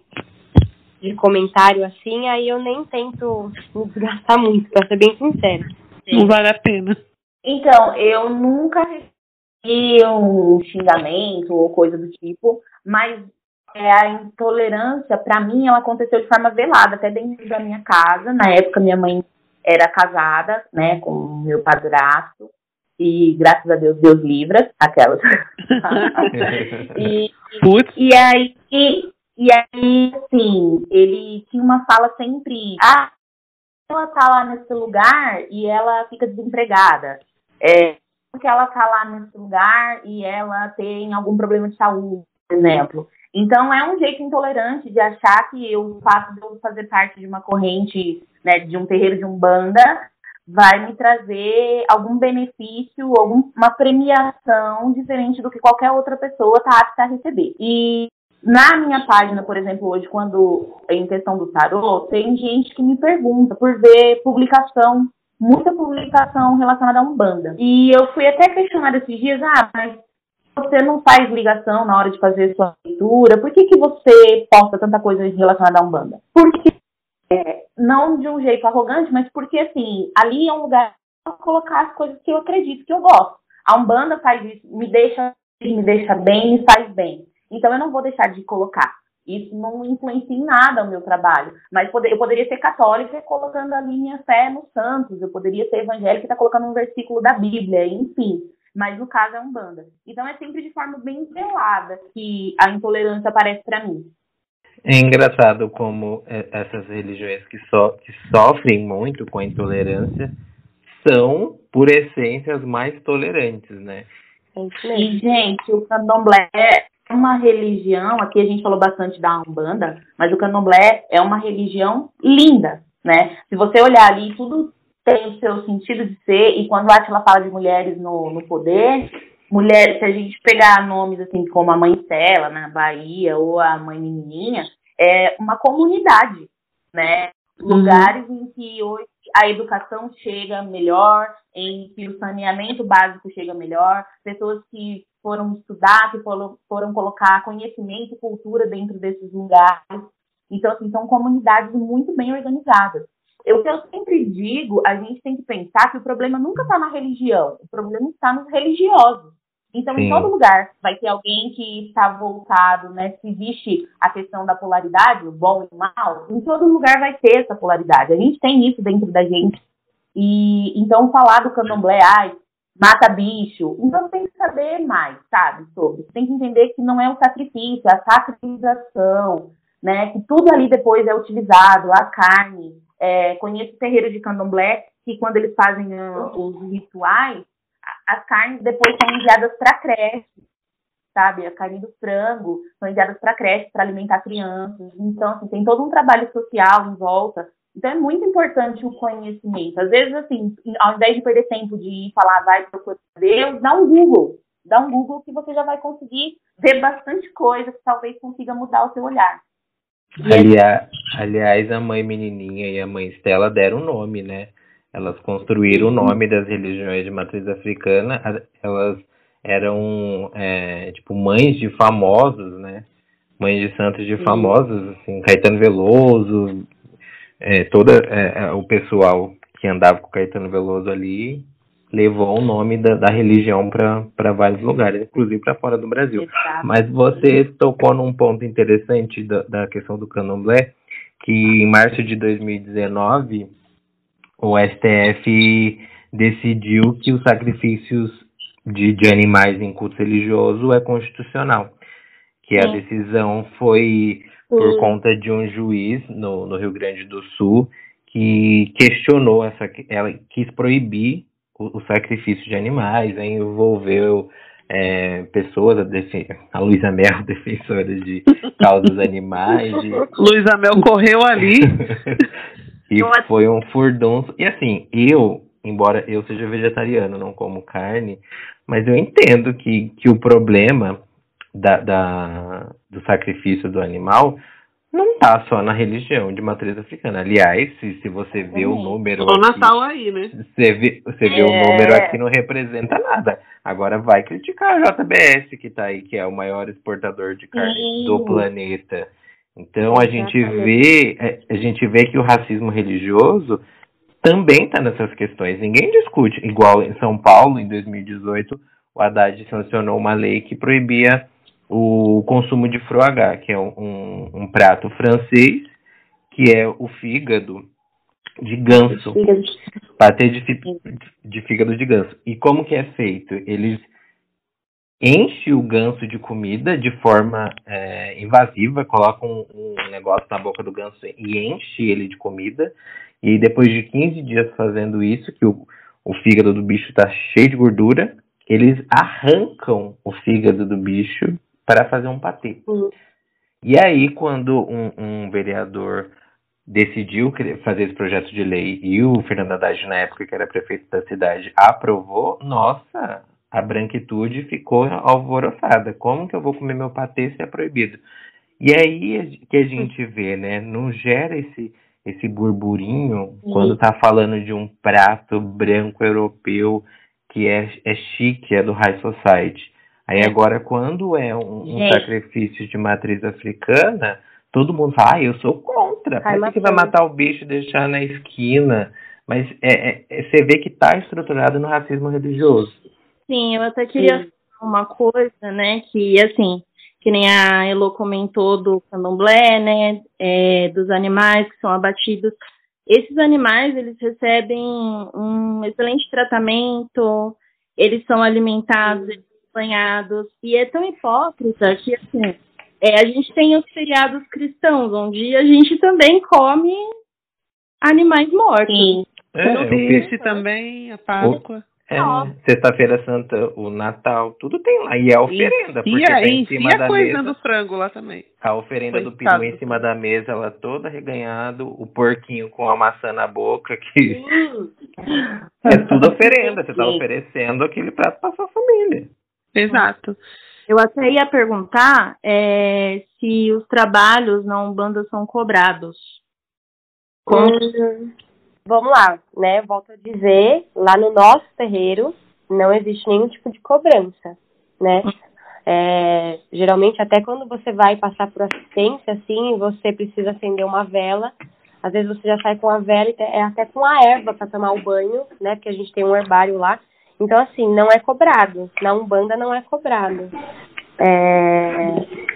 de comentário assim, aí eu nem tento me desgastar muito, pra ser bem sincera. Não vale a pena. Então, eu nunca recebi um xingamento ou coisa do tipo, mas é, a intolerância, para mim, ela aconteceu de forma velada, até dentro da minha casa. Na época, minha mãe era casada, né, com meu padrasto. E graças a Deus, Deus livra aquelas. e, e aí, e, e aí, assim, ele tinha uma fala sempre, ah, ela tá lá nesse lugar e ela fica desempregada. É, porque ela tá lá nesse lugar e ela tem algum problema de saúde, por exemplo. Então, é um jeito intolerante de achar que o fato de eu fazer parte de uma corrente, né, de um terreiro de umbanda, vai me trazer algum benefício, alguma premiação diferente do que qualquer outra pessoa está apta a receber. E na minha página, por exemplo, hoje, quando em questão do tarô, tem gente que me pergunta por ver publicação, muita publicação relacionada a Umbanda. E eu fui até questionar esses dias, ah, mas você não faz ligação na hora de fazer sua leitura? Por que, que você posta tanta coisa relacionada a Umbanda? Porque, é, não de um jeito arrogante, mas porque, assim, ali é um lugar para colocar as coisas que eu acredito, que eu gosto. A Umbanda faz isso, me deixa, me deixa bem, me faz bem. Então, eu não vou deixar de colocar. Isso não influencia em nada o meu trabalho. Mas eu poderia ser católica colocando ali minha fé nos santos. Eu poderia ser evangélica e tá colocando um versículo da Bíblia, enfim mas no caso é um banda. Então é sempre de forma bem velada que a intolerância aparece para mim. É engraçado como é, essas religiões que, so, que sofrem muito com a intolerância são, por essência, as mais tolerantes, né? E, gente, o candomblé é uma religião, aqui a gente falou bastante da Umbanda, mas o candomblé é uma religião linda, né? Se você olhar ali, tudo tem o seu sentido de ser, e quando a Atila fala de mulheres no, no poder, mulheres, se a gente pegar nomes assim como a Mãe Stella na Bahia ou a Mãe Menininha, é uma comunidade, né? Uhum. Lugares em que hoje a educação chega melhor, em que o saneamento básico chega melhor, pessoas que foram estudar, que foram, foram colocar conhecimento e cultura dentro desses lugares. Então, assim, são comunidades muito bem organizadas. Eu, eu sempre digo, a gente tem que pensar que o problema nunca está na religião, o problema está nos religiosos. Então, Sim. em todo lugar vai ter alguém que está voltado, né? Se existe a questão da polaridade, o bom e o mal, em todo lugar vai ter essa polaridade. A gente tem isso dentro da gente. E então falar do candomblé, ai, mata bicho. Então tem que saber mais, sabe, sobre. Tem que entender que não é o sacrifício, é a sacrificação, né? Que tudo ali depois é utilizado, a carne. É, conheço terreiros de candomblé que quando eles fazem uh, os rituais, as carnes depois são enviadas para creche, sabe? A carne do frango são enviadas para creche para alimentar crianças. Então, assim, tem todo um trabalho social em volta. Então, é muito importante o conhecimento. Às vezes, assim, ao invés de perder tempo de falar, vai procurar Deus, dá um Google. Dá um Google que você já vai conseguir ver bastante coisa que talvez consiga mudar o seu olhar. Aliás, aliás, a mãe menininha e a mãe Estela deram nome, né? Elas construíram o nome das religiões de matriz africana. Elas eram, é, tipo, mães de famosos, né? Mães de santos de famosos, assim, Caetano Veloso, é, toda é, é, o pessoal que andava com Caetano Veloso ali levou o nome da, da religião para vários lugares, inclusive para fora do Brasil. Exato. Mas você tocou num ponto interessante da, da questão do candomblé, que em março de 2019 o STF decidiu que os sacrifícios de, de animais em culto religioso é constitucional. Que a decisão foi por conta de um juiz no, no Rio Grande do Sul que questionou essa, ela quis proibir o, o sacrifício de animais, envolveu é, pessoas, a, a Luísa Mel, defensora de causas animais. De... Luísa Mel correu ali. e foi um furdunço. E assim, eu, embora eu seja vegetariano, não como carne, mas eu entendo que, que o problema da, da, do sacrifício do animal não está só na religião de matriz africana. Aliás, se, se você vê o número. O Natal aí, né? Você vê, você vê é... o número aqui, não representa nada. Agora vai criticar a JBS, que está aí, que é o maior exportador de carne Sim. do planeta. Então a gente vê, é, a gente vê que o racismo religioso também está nessas questões. Ninguém discute. Igual em São Paulo, em 2018, o Haddad sancionou uma lei que proibia o consumo de froagá, que é um, um, prato francês, que é o fígado de ganso. Patê de, de fígado de ganso. E como que é feito? Eles enchem o ganso de comida de forma é, invasiva, colocam um, um negócio na boca do ganso e enche ele de comida. E depois de 15 dias fazendo isso, que o, o fígado do bicho está cheio de gordura, eles arrancam o fígado do bicho para fazer um patê. Uhum. E aí, quando um, um, vereador decidiu fazer esse projeto de lei e o Fernando Haddad, na época que era prefeito da cidade, aprovou, nossa, a branquitude ficou alvoroçada. Como que eu vou comer meu patê se é proibido? E aí que a gente vê, né? Não gera esse, esse burburinho uhum. quando tá falando de um prato branco europeu que é, é chique, é do High Society. Aí agora, quando é um, um sacrifício de matriz africana, todo mundo fala, ah, eu sou contra. Parece que vai matar o bicho e deixar na esquina. Mas é, é, é você vê que está estruturado no racismo religioso. Sim, eu até queria Sim. falar uma coisa, né, que assim, que nem a Elo comentou do candomblé, né, é, dos animais que são abatidos. Esses animais, eles recebem um excelente tratamento, eles são alimentados, eles acompanhados. E é tão hipócrita que, assim, é, a gente tem os feriados cristãos, onde a gente também come animais mortos. Sim. É, o peixe também, a Páscoa. É, Sexta-feira Santa, o Natal, tudo tem lá. E é a oferenda. E, porque tá em cima a da coisa mesa, do frango lá também. A oferenda do peru em cima da mesa, ela toda reganhado, o porquinho com a maçã na boca, que é tudo oferenda. Você está oferecendo aquele prato para sua família. Exato. Eu até ia perguntar é, se os trabalhos na Umbanda são cobrados. Hum, vamos lá, né? Volto a dizer, lá no nosso terreiro não existe nenhum tipo de cobrança, né? É, geralmente, até quando você vai passar por assistência, assim, você precisa acender uma vela, Às vezes você já sai com a vela, é até com a erva para tomar o banho, né? Porque a gente tem um herbário lá. Então, assim, não é cobrado. Na Umbanda não é cobrado. É...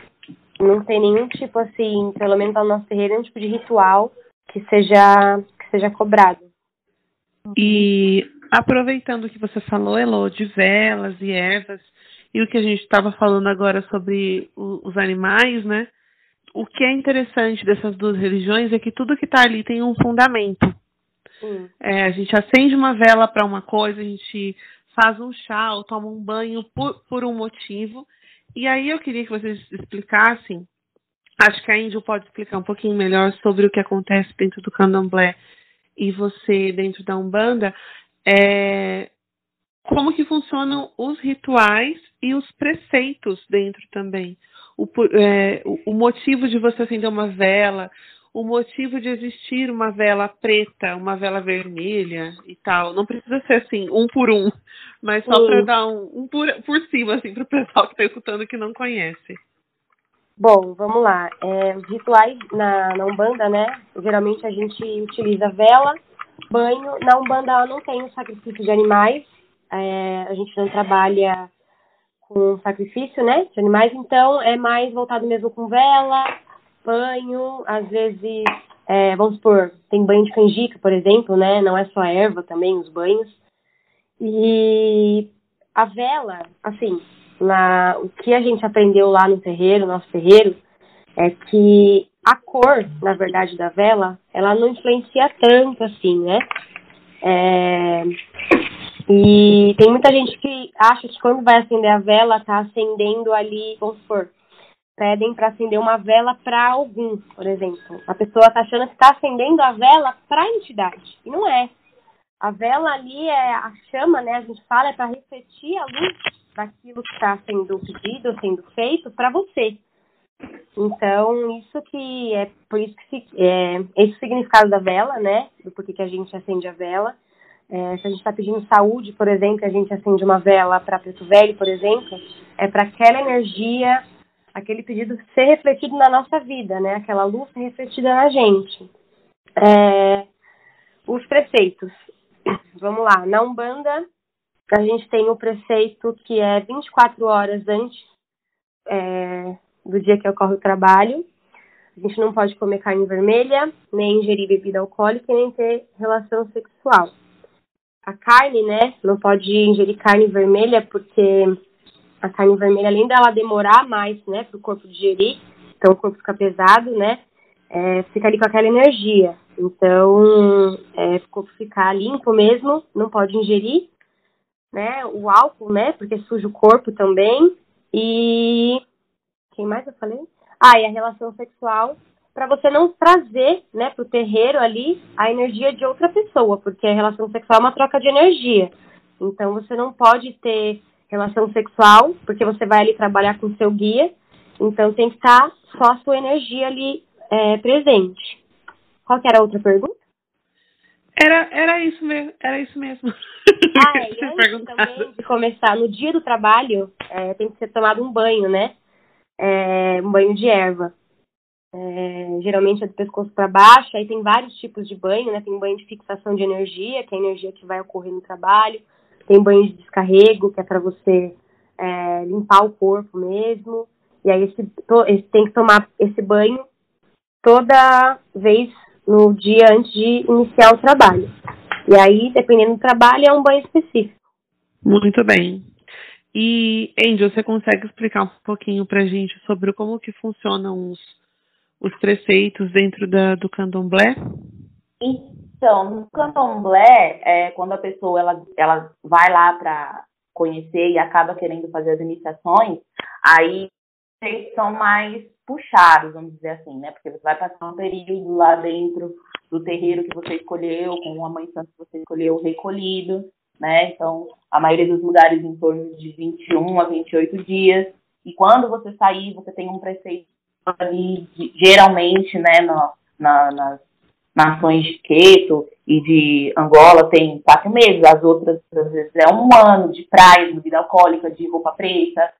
Não tem nenhum tipo, assim, pelo menos no nosso terreiro, nenhum tipo de ritual que seja, que seja cobrado. E aproveitando o que você falou, Elo, de velas e ervas, e o que a gente estava falando agora sobre o, os animais, né? O que é interessante dessas duas religiões é que tudo que está ali tem um fundamento. É, a gente acende uma vela para uma coisa, a gente faz um chá ou toma um banho por, por um motivo. E aí eu queria que vocês explicassem, acho que a Índia pode explicar um pouquinho melhor sobre o que acontece dentro do candomblé e você dentro da Umbanda, é, como que funcionam os rituais e os preceitos dentro também. O, é, o motivo de você acender uma vela, o motivo de existir uma vela preta, uma vela vermelha e tal. Não precisa ser assim, um por um, mas só para dar um, um, por, por cima, assim, para o pessoal que está escutando que não conhece. Bom, vamos lá. É, os rituais na, na Umbanda, né? Geralmente a gente utiliza vela, banho. Na Umbanda não tem o sacrifício de animais. É, a gente não trabalha com sacrifício, né? De animais, então é mais voltado mesmo com vela, banho, às vezes, é, vamos supor, tem banho de canjica, por exemplo, né? Não é só erva também, os banhos. E a vela, assim, na, o que a gente aprendeu lá no terreiro, nosso terreiro, é que a cor, na verdade, da vela, ela não influencia tanto assim, né? É, e tem muita gente que acha que quando vai acender a vela, tá acendendo ali, vamos supor, pedem para acender uma vela para algum, por exemplo. A pessoa está achando que está acendendo a vela para a entidade. E não é. A vela ali é a chama, né? A gente fala, é para refletir a luz daquilo que está sendo pedido, sendo feito para você. Então, isso que é por isso que se, é, esse significado da vela, né? Do porquê que a gente acende a vela. É, se a gente está pedindo saúde, por exemplo, a gente acende uma vela para preto velho, por exemplo, é para aquela energia aquele pedido ser refletido na nossa vida, né? Aquela luz ser refletida na gente. É, os preceitos. Vamos lá. Na Umbanda, a gente tem o preceito que é 24 horas antes é, do dia que ocorre o trabalho. A gente não pode comer carne vermelha, nem ingerir bebida alcoólica, nem ter relação sexual. A carne, né? Não pode ingerir carne vermelha porque a carne vermelha, além dela demorar mais, né, para o corpo digerir, então o corpo fica pesado, né, é, fica ali com aquela energia. Então, é, o corpo ficar limpo mesmo, não pode ingerir, né, o álcool, né, porque suja o corpo também. E quem mais eu falei? Ah, e a relação sexual para você não trazer, né, para o terreiro ali a energia de outra pessoa, porque a relação sexual é uma troca de energia. Então você não pode ter relação sexual, porque você vai ali trabalhar com o seu guia, então tem que estar só a sua energia ali é, presente. Qual que era a outra pergunta? Era, era isso mesmo, era isso mesmo. Ah, é, e antes também de começar, no dia do trabalho, é, tem que ser tomado um banho, né? É, um banho de erva. É, geralmente é do pescoço para baixo, aí tem vários tipos de banho, né? Tem banho de fixação de energia, que é a energia que vai ocorrer no trabalho tem banho de descarrego, que é para você é, limpar o corpo mesmo. E aí esse, to, esse, tem que tomar esse banho toda vez no dia antes de iniciar o trabalho. E aí, dependendo do trabalho, é um banho específico. Muito bem. E, Angel, você consegue explicar um pouquinho pra gente sobre como que funcionam os, os preceitos dentro da, do candomblé? Então, no candomblé, é, quando a pessoa ela, ela vai lá para conhecer e acaba querendo fazer as iniciações, aí eles são mais puxados, vamos dizer assim, né? Porque você vai passar um período lá dentro do terreiro que você escolheu, com a mãe santa que você escolheu recolhido, né? Então, a maioria dos lugares em torno de 21 a 28 dias. E quando você sair, você tem um preceito ali, geralmente, né, no, na, nas nações de Queto e de Angola tem quatro meses, as outras às vezes é um ano de praia, de bebida alcoólica, de roupa preta,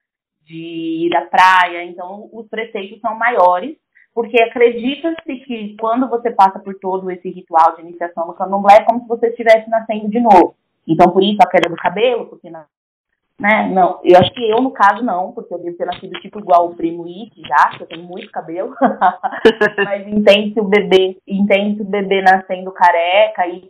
de ir à praia. Então, os preceitos são maiores, porque acredita-se que quando você passa por todo esse ritual de iniciação no candomblé, é como se você estivesse nascendo de novo. Então, por isso a queda do cabelo, porque não, né? Não, eu acho que eu, no caso, não, porque eu devo ter nascido tipo igual o primo Ike já, que eu tenho muito cabelo. Mas entende o bebê, entende o bebê nascendo careca e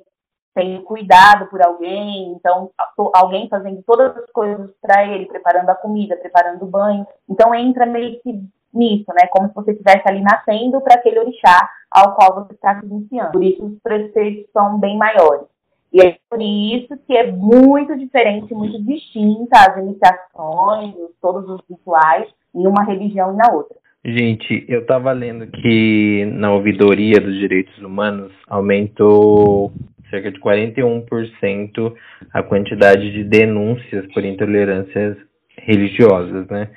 tem cuidado por alguém, então alguém fazendo todas as coisas para ele, preparando a comida, preparando o banho. Então entra meio que nisso, né? Como se você estivesse ali nascendo para aquele orixá ao qual você está se iniciando. Por isso os preceitos são bem maiores. E é por isso que é muito diferente, muito distinta as iniciações, todos os rituais em uma religião e na outra. Gente, eu estava lendo que na ouvidoria dos direitos humanos aumentou cerca de 41% a quantidade de denúncias por intolerâncias religiosas, né?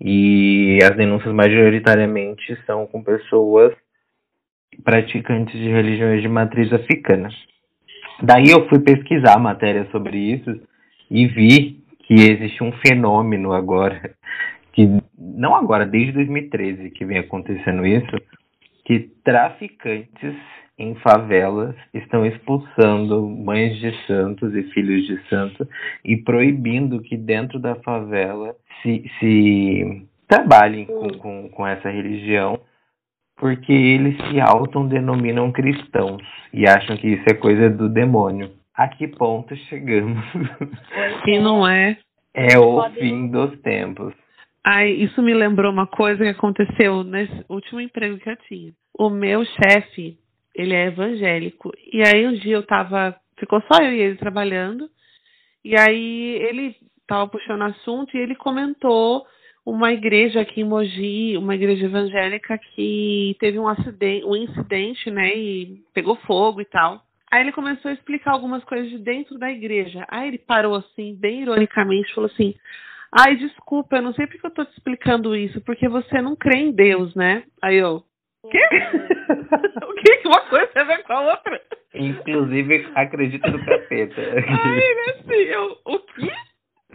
E as denúncias majoritariamente são com pessoas praticantes de religiões de matriz africana. Daí eu fui pesquisar matéria sobre isso e vi que existe um fenômeno agora, que não agora, desde 2013 que vem acontecendo isso, que traficantes em favelas estão expulsando mães de santos e filhos de santos e proibindo que dentro da favela se, se trabalhem com, com, com essa religião porque eles se autodenominam cristãos e acham que isso é coisa do demônio. A que ponto chegamos? E não é. É o fim dos tempos. Ai, isso me lembrou uma coisa que aconteceu nesse último emprego que eu tinha. O meu chefe, ele é evangélico. E aí um dia eu tava. Ficou só eu e ele trabalhando. E aí ele tava puxando assunto e ele comentou uma igreja aqui em Mogi, uma igreja evangélica que teve um acidente, um incidente, né, e pegou fogo e tal. Aí ele começou a explicar algumas coisas de dentro da igreja. Aí ele parou assim, bem ironicamente, falou assim: "Ai, desculpa, eu não sei porque eu tô te explicando isso, porque você não crê em Deus, né?" Aí eu: "Quê? o que que uma coisa tem a ver com a outra?" Inclusive, acredita no capeta. Aí assim, eu: "O quê?"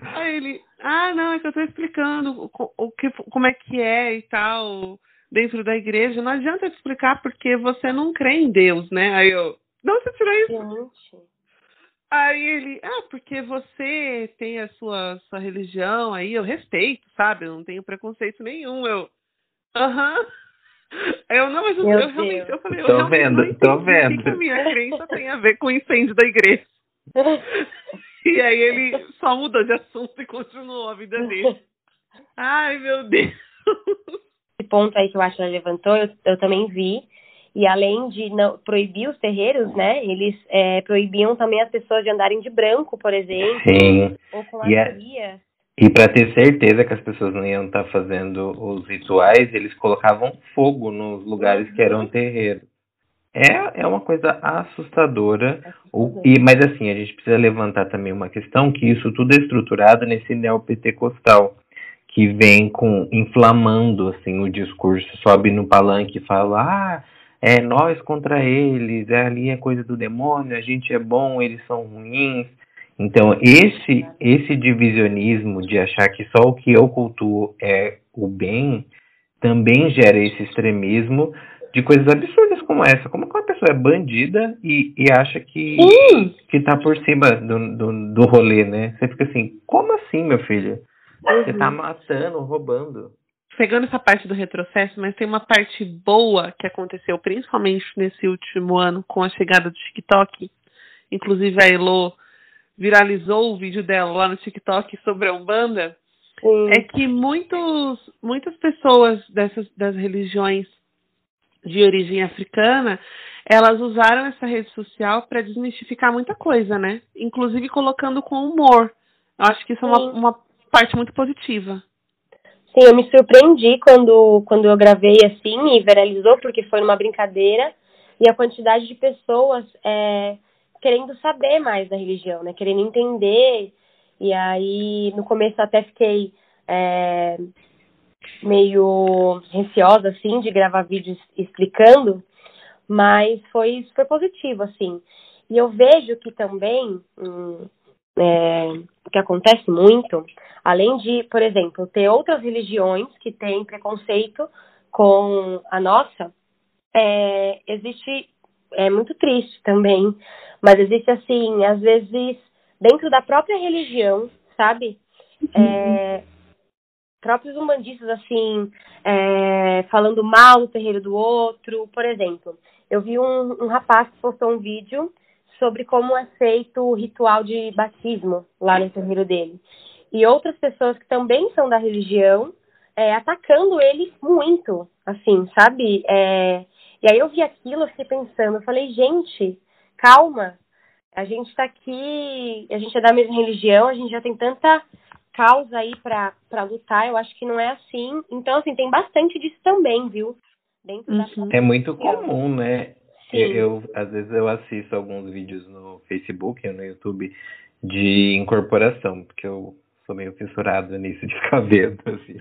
Aí ele, ah, não, é que eu tô explicando o, o que, como é que é e tal dentro da igreja. Não adianta te explicar porque você não crê em Deus, né? Aí eu, não, você tirou isso? Gente. Aí ele, ah, porque você tem a sua, sua religião aí, eu respeito, sabe? Eu não tenho preconceito nenhum. Eu, aham. Uh -huh. Eu não, mas eu, eu realmente, eu falei, tô eu vendo, tô vendo. que a minha crença tem a ver com o incêndio da igreja. E aí ele só mudou de assunto e continuou a vida dele. Ai, meu Deus. Esse ponto aí que eu acho que ela levantou, eu, eu também vi. E além de não, proibir os terreiros, né? Eles é, proibiam também as pessoas de andarem de branco, por exemplo. Sim. Ou com e, é, e para ter certeza que as pessoas não iam estar tá fazendo os rituais, eles colocavam fogo nos lugares que eram terreiros. É, é uma coisa assustadora. O, e, mas assim, a gente precisa levantar também uma questão que isso tudo é estruturado nesse neopentecostal, que vem com inflamando assim o discurso, sobe no palanque e fala, ah, é nós contra eles, é, ali é coisa do demônio, a gente é bom, eles são ruins. Então, esse, esse divisionismo de achar que só o que eu cultuo é o bem, também gera esse extremismo de coisas absurdas como essa. Como que uma pessoa é bandida e, e acha que, que tá por cima do, do, do rolê, né? Você fica assim, como assim, meu filho? Você tá uhum. matando, roubando. Pegando essa parte do retrocesso, mas tem uma parte boa que aconteceu, principalmente nesse último ano, com a chegada do TikTok. Inclusive a Elo viralizou o vídeo dela lá no TikTok sobre a Umbanda. Sim. É que muitos, muitas pessoas dessas das religiões de origem africana, elas usaram essa rede social para desmistificar muita coisa, né? Inclusive colocando com humor. Eu acho que isso Sim. é uma, uma parte muito positiva. Sim, eu me surpreendi quando, quando eu gravei assim e viralizou, porque foi numa brincadeira, e a quantidade de pessoas é, querendo saber mais da religião, né? Querendo entender. E aí, no começo, até fiquei é, meio receosa, assim, de gravar vídeos explicando, mas foi super positivo, assim. E eu vejo que também, hum, é, o que acontece muito, além de, por exemplo, ter outras religiões que têm preconceito com a nossa, é, existe, é muito triste também, mas existe assim, às vezes, dentro da própria religião, sabe? É, próprios umbandistas, assim, é, falando mal do terreiro do outro. Por exemplo, eu vi um, um rapaz que postou um vídeo sobre como é feito o ritual de batismo lá no terreiro dele. E outras pessoas que também são da religião é, atacando ele muito, assim, sabe? É, e aí eu vi aquilo, eu fiquei pensando, eu falei, gente, calma, a gente está aqui, a gente é da mesma religião, a gente já tem tanta causa aí para lutar, eu acho que não é assim. Então, assim, tem bastante disso também, viu? Dentro uhum. da é muito comum, né? Sim. Eu, eu, às vezes eu assisto alguns vídeos no Facebook e no YouTube de incorporação, porque eu sou meio fissurado nisso de ficar vendo, assim.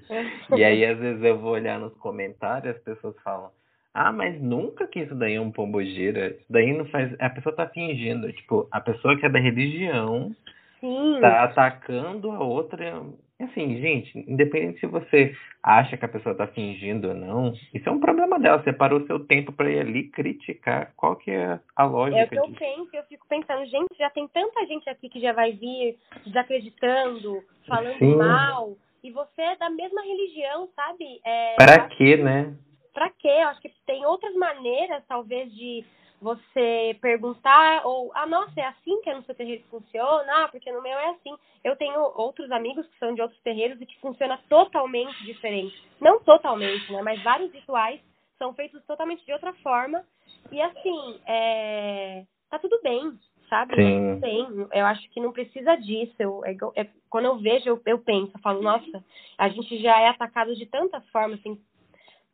e aí, às vezes, eu vou olhar nos comentários as pessoas falam, ah, mas nunca que isso daí é um pombogira, isso daí não faz... A pessoa tá fingindo, tipo, a pessoa que é da religião Sim. tá atacando a outra. Assim, gente, independente se você acha que a pessoa tá fingindo ou não, isso é um problema dela. Você parou seu tempo para ir ali criticar. Qual que é a lógica É o que eu penso, eu fico pensando, gente, já tem tanta gente aqui que já vai vir desacreditando, falando Sim. mal, e você é da mesma religião, sabe? É, para quê, né? Para quê? Eu acho que tem outras maneiras, talvez, de você perguntar, ou, ah, nossa, é assim que no seu terreiro funciona? Ah, porque no meu é assim. Eu tenho outros amigos que são de outros terreiros e que funciona totalmente diferente. Não totalmente, né? Mas vários rituais são feitos totalmente de outra forma. E assim, é... tá tudo bem, sabe? Tá Sim. Tá bem. Eu acho que não precisa disso. Eu, é, é, quando eu vejo, eu, eu penso, eu falo, nossa, a gente já é atacado de tantas formas, assim,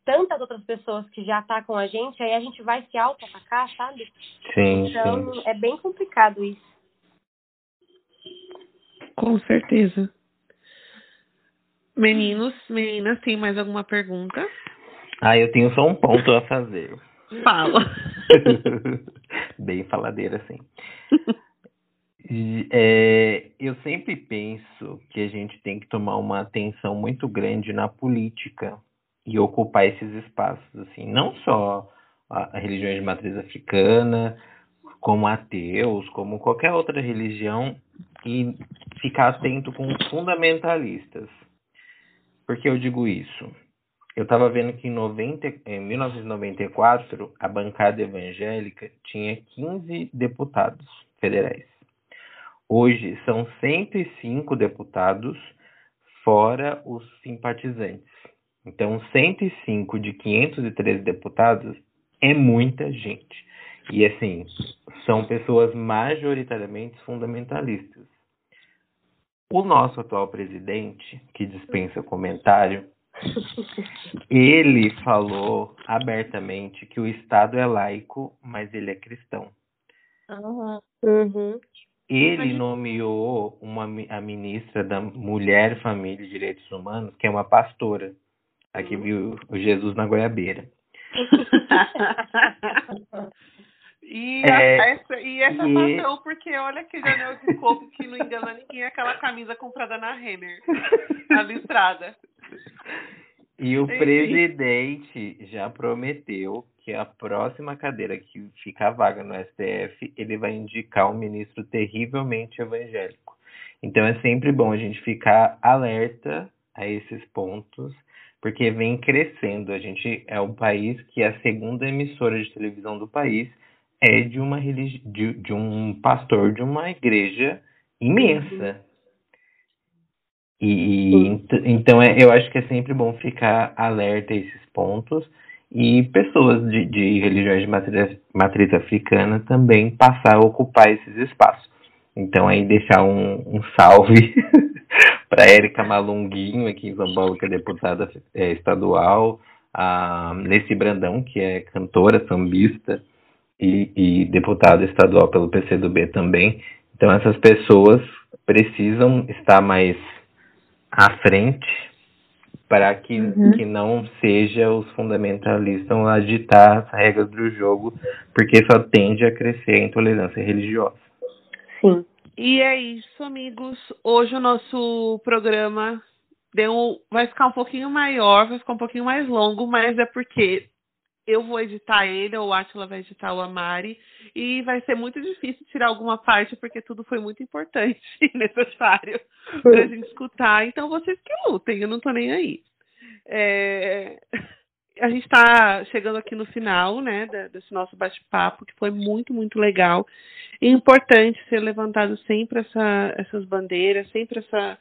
tantas outras pessoas que já atacam a gente, aí a gente vai se auto-atacar, sabe? Sim, então, sim. é bem complicado isso. Com certeza. Meninos, meninas, tem mais alguma pergunta? Ah, eu tenho só um ponto a fazer. Fala. bem faladeira, assim. É, eu sempre penso que a gente tem que tomar uma atenção muito grande na política e ocupar esses espaços, assim, não só a, a religiões de matriz africana, como ateus, como qualquer outra religião, e ficar atento com os fundamentalistas. Por que eu digo isso? Eu estava vendo que em, 90, em 1994 a bancada evangélica tinha 15 deputados federais. Hoje são 105 deputados, fora os simpatizantes. Então, 105 de 513 deputados é muita gente. E, assim, são pessoas majoritariamente fundamentalistas. O nosso atual presidente, que dispensa comentário, ele falou abertamente que o Estado é laico, mas ele é cristão. Uhum. Ele nomeou uma, a ministra da Mulher, Família e Direitos Humanos, que é uma pastora. Aqui viu o Jesus na goiabeira. e, é, essa, e essa e... Porque olha aquele anel de coco que não engana ninguém, aquela camisa comprada na Renner, na listrada. E o presidente já prometeu que a próxima cadeira que ficar vaga no STF, ele vai indicar um ministro terrivelmente evangélico. Então é sempre bom a gente ficar alerta a esses pontos porque vem crescendo. A gente é o país que a segunda emissora de televisão do país é de uma religi de, de um pastor de uma igreja imensa. E então é, eu acho que é sempre bom ficar alerta a esses pontos e pessoas de, de religiões de matriz, matriz africana também passar a ocupar esses espaços. Então aí deixar um, um salve para Érica Malunguinho, aqui em São Paulo, que é deputada é, estadual, a Nessi Brandão, que é cantora, sambista e, e deputada estadual pelo PCdoB também. Então essas pessoas precisam estar mais à frente para que, uhum. que não seja os fundamentalistas a ditar as regras do jogo, porque só tende a crescer a intolerância religiosa. Sim. E é isso, amigos. Hoje o nosso programa deu, vai ficar um pouquinho maior, vai ficar um pouquinho mais longo, mas é porque eu vou editar ele, ou o Atila vai editar o Amari, e vai ser muito difícil tirar alguma parte, porque tudo foi muito importante e necessário pra gente escutar. Então vocês que lutem, eu não tô nem aí. É... A gente está chegando aqui no final, né, desse nosso bate-papo, que foi muito, muito legal. E importante ser levantado sempre essa, essas bandeiras, sempre essa.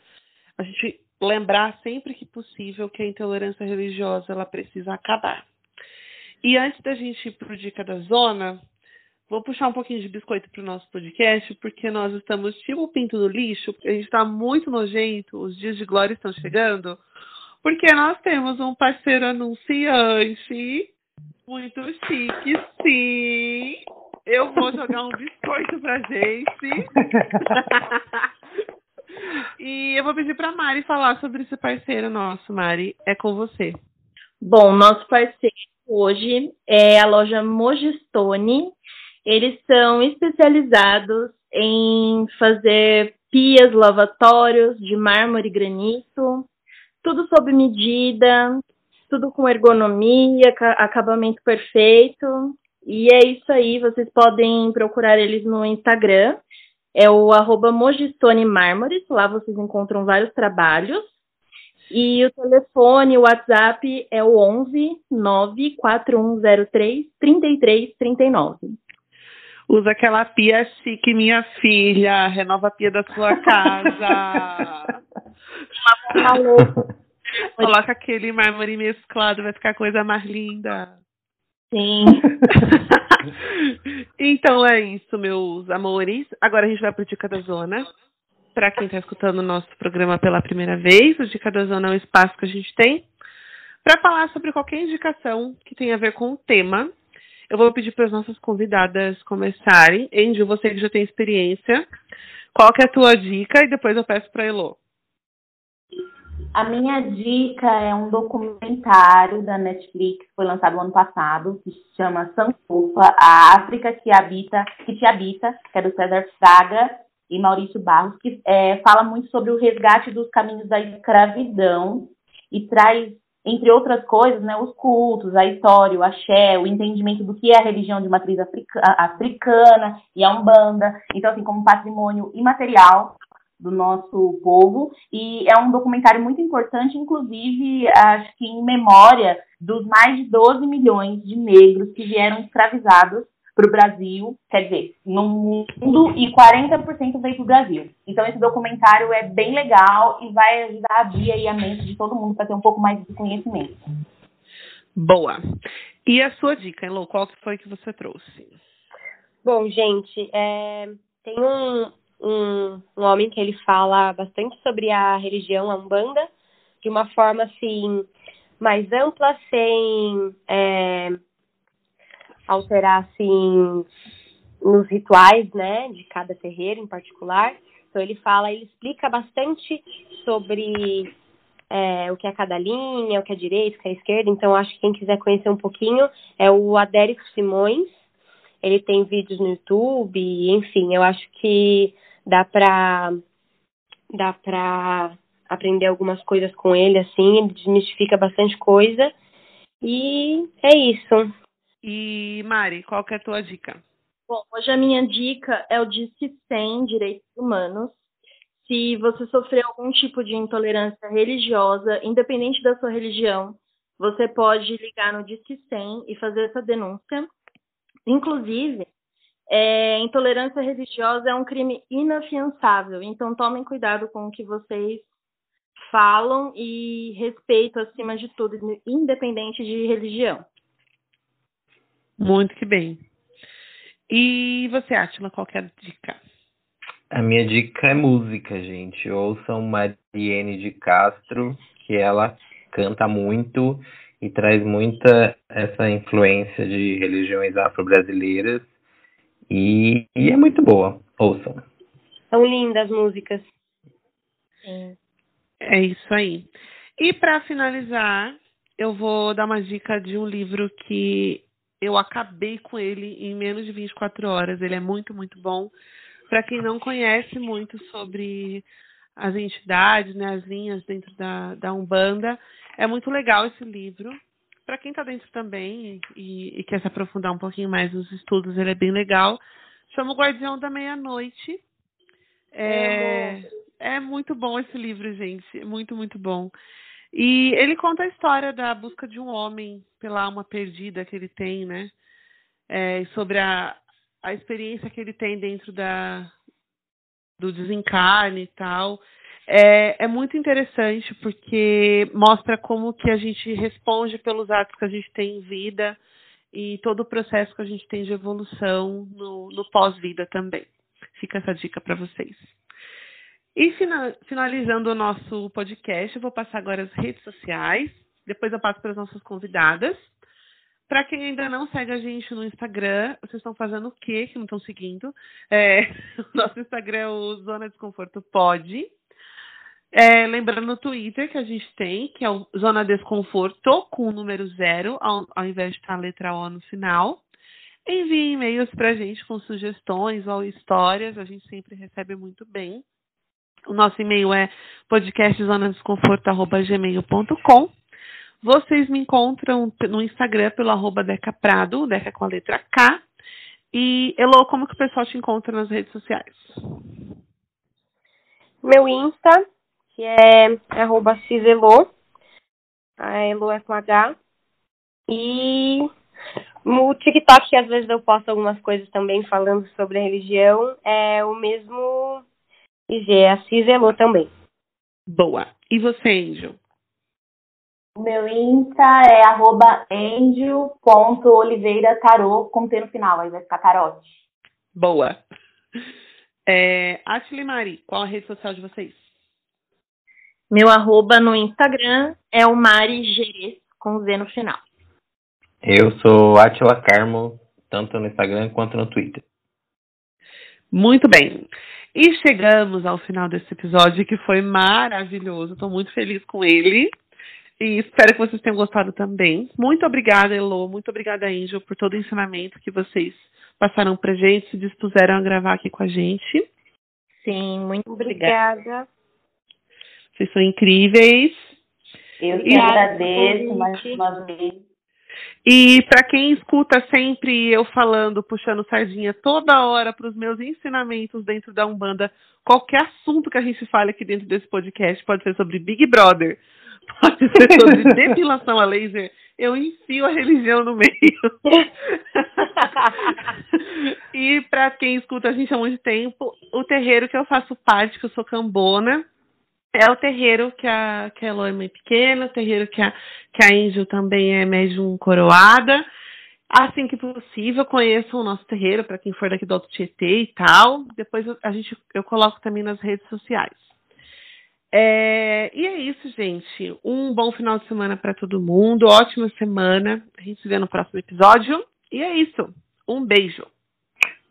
A gente lembrar sempre que possível que a intolerância religiosa ela precisa acabar. E antes da gente ir para o Dica da Zona, vou puxar um pouquinho de biscoito para o nosso podcast, porque nós estamos tipo o pinto do lixo, a gente está muito nojento, os dias de glória estão chegando, porque nós temos um parceiro anunciante muito chique, sim. Eu vou jogar um biscoito pra gente. e eu vou pedir pra Mari falar sobre esse parceiro nosso, Mari. É com você. Bom, nosso parceiro hoje é a loja Mogistone. Eles são especializados em fazer pias lavatórios de mármore e granito, tudo sob medida, tudo com ergonomia, acabamento perfeito. E é isso aí, vocês podem procurar eles no Instagram, é o arroba Mogistone Mármores, lá vocês encontram vários trabalhos. E o telefone, o WhatsApp é o 11 94103 3339. Usa aquela pia chique, minha filha. Renova a pia da sua casa. Coloca aquele mármore mesclado, vai ficar a coisa mais linda. Sim. então é isso, meus amores. Agora a gente vai para Dica da Zona para quem está escutando o nosso programa pela primeira vez, o Dica da Zona é um espaço que a gente tem para falar sobre qualquer indicação que tenha a ver com o tema. Eu vou pedir para as nossas convidadas começarem. Angel, você que já tem experiência, qual que é a tua dica? E depois eu peço para a Elo. A minha dica é um documentário da Netflix, foi lançado ano passado, que se chama Sankofa, a África que habita, que te habita, que é do César Fraga e Maurício Barros, que é, fala muito sobre o resgate dos caminhos da escravidão e traz, entre outras coisas, né, os cultos, a história, o axé, o entendimento do que é a religião de matriz africana e a Umbanda, então, assim, como patrimônio imaterial do nosso povo, e é um documentário muito importante, inclusive, acho que em memória dos mais de 12 milhões de negros que vieram escravizados para o Brasil, quer dizer, no mundo e 40% veio para o Brasil. Então esse documentário é bem legal e vai ajudar a abrir aí a mente de todo mundo para ter um pouco mais de conhecimento. Boa. E a sua dica, Elo, qual foi que você trouxe? Bom, gente, é, tem um, um, um homem que ele fala bastante sobre a religião, a Umbanda, de uma forma assim mais ampla, sem é, alterar assim nos rituais, né, de cada terreiro em particular. Então ele fala, ele explica bastante sobre é, o que é cada linha, o que é direita, o que é esquerda. Então acho que quem quiser conhecer um pouquinho é o Adérico Simões. Ele tem vídeos no YouTube, enfim, eu acho que dá pra dá pra aprender algumas coisas com ele, assim, ele desmistifica bastante coisa. E é isso. E Mari, qual que é a tua dica? Bom, hoje a minha dica é o Disque 100 Direitos Humanos. Se você sofreu algum tipo de intolerância religiosa, independente da sua religião, você pode ligar no Disque 100 e fazer essa denúncia. Inclusive, é, intolerância religiosa é um crime inafiançável, então tomem cuidado com o que vocês falam e respeito acima de tudo, independente de religião. Muito que bem. E você, Atila, qual é a dica? A minha dica é música, gente. Ouçam Mariene de Castro, que ela canta muito e traz muita essa influência de religiões afro-brasileiras e, e, é muito boa. Ouçam. São lindas músicas. É, é isso aí. E para finalizar, eu vou dar uma dica de um livro que eu acabei com ele em menos de 24 horas. Ele é muito, muito bom. Para quem não conhece muito sobre as entidades, né, as linhas dentro da, da Umbanda. É muito legal esse livro. Para quem está dentro também e, e, quer se aprofundar um pouquinho mais nos estudos, ele é bem legal. Chama o Guardião da Meia-Noite. É, é, é muito bom esse livro, gente. Muito, muito bom. E ele conta a história da busca de um homem pela alma perdida que ele tem, né? É, sobre a, a experiência que ele tem dentro da, do desencarne e tal. É, é muito interessante porque mostra como que a gente responde pelos atos que a gente tem em vida e todo o processo que a gente tem de evolução no, no pós-vida também. Fica essa dica para vocês. E finalizando o nosso podcast, eu vou passar agora as redes sociais, depois eu passo para as nossas convidadas. Para quem ainda não segue a gente no Instagram, vocês estão fazendo o quê que não estão seguindo? É, o nosso Instagram é o Zona Desconforto Pode. É, lembrando no Twitter que a gente tem, que é o Zona Desconforto, com o número zero, ao, ao invés de estar a letra O no final. Envie e-mails para a gente com sugestões ou histórias, a gente sempre recebe muito bem. O nosso e-mail é podcastzonadesconforto.gmail.com. Vocês me encontram no Instagram pelo arroba Deca Prado, Deca com a letra K. E, Elo, como que o pessoal te encontra nas redes sociais? Meu Insta, que é arroba Ciselo. A Elo é com H. E no TikTok, que às vezes eu posto algumas coisas também falando sobre a religião, é o mesmo e G é a Ciselô também. Boa. E você, Angel? O meu Insta é arroba angel.oliveira com T no final, aí vai ficar tarote. Boa. É, Ashley Mari, qual a rede social de vocês? Meu arroba no Instagram é o Mari Gerês, com Z no final. Eu sou Atila Carmo, tanto no Instagram quanto no Twitter. Muito bem. E chegamos ao final desse episódio que foi maravilhoso. Estou muito feliz com ele. E espero que vocês tenham gostado também. Muito obrigada, Elo. Muito obrigada, Angel, por todo o ensinamento que vocês passaram pra gente, se dispuseram a gravar aqui com a gente. Sim, muito obrigada. obrigada. Vocês são incríveis. Eu que agradeço mais uma vez. E para quem escuta sempre eu falando, puxando sardinha toda hora para os meus ensinamentos dentro da Umbanda, qualquer assunto que a gente fale aqui dentro desse podcast, pode ser sobre Big Brother, pode ser sobre depilação a laser, eu enfio a religião no meio. e para quem escuta a gente há muito tempo, o terreiro que eu faço parte, que eu sou cambona, é o terreiro que a, que a Elo é mãe pequena, o terreiro que a, que a Angel também é médium coroada. Assim que possível, conheçam o nosso terreiro, para quem for daqui do Alto Tietê e tal. Depois a gente, eu coloco também nas redes sociais. É, e é isso, gente. Um bom final de semana para todo mundo. Ótima semana. A gente se vê no próximo episódio. E é isso. Um beijo.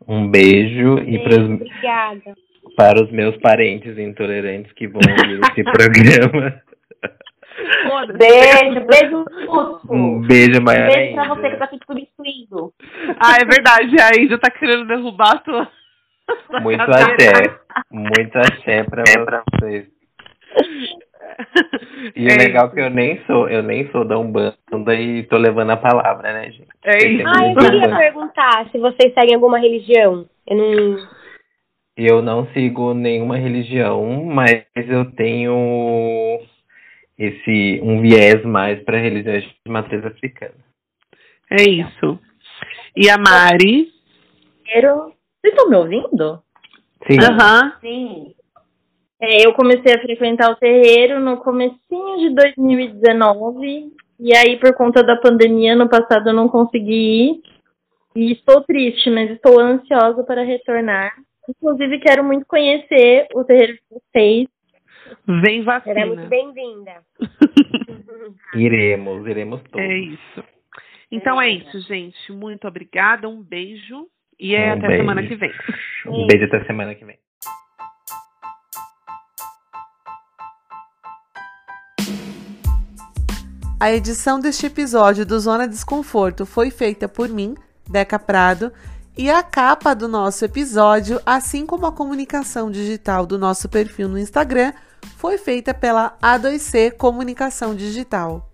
Um beijo, beijo e para Obrigada para os meus parentes intolerantes que vão ouvir esse programa. Beijo, beijo, Um beijo, Maiara. Um beijo pra você que tá se substituindo. Ah, é verdade. A Índia tá querendo derrubar a tua. Muito axé. Muito axé pra vocês. E é o legal é que eu nem sou, eu nem sou da Umbanda e tô levando a palavra, né, gente? É isso. Ah, eu queria perguntar se vocês seguem alguma religião. Eu não eu não sigo nenhuma religião, mas eu tenho esse um viés mais para religiões de matriz africana. É isso. E a Mari? Vocês estão me ouvindo? Sim. Uhum. Sim. É, eu comecei a frequentar o terreiro no comecinho de 2019 e aí por conta da pandemia no passado eu não consegui ir e estou triste, mas estou ansiosa para retornar Inclusive, quero muito conhecer o terreiro de vocês. Vem vacina. Será muito bem-vinda. iremos, iremos todos. É isso. Então é, é isso, gente. Muito obrigada, um beijo e é um até beijo. semana que vem. Um beijo até semana que vem. A edição deste episódio do Zona Desconforto foi feita por mim, Deca Prado, E a capa do nosso episódio, assim como a comunicação digital do nosso perfil no Instagram, foi feita pela A2C Comunicação Digital.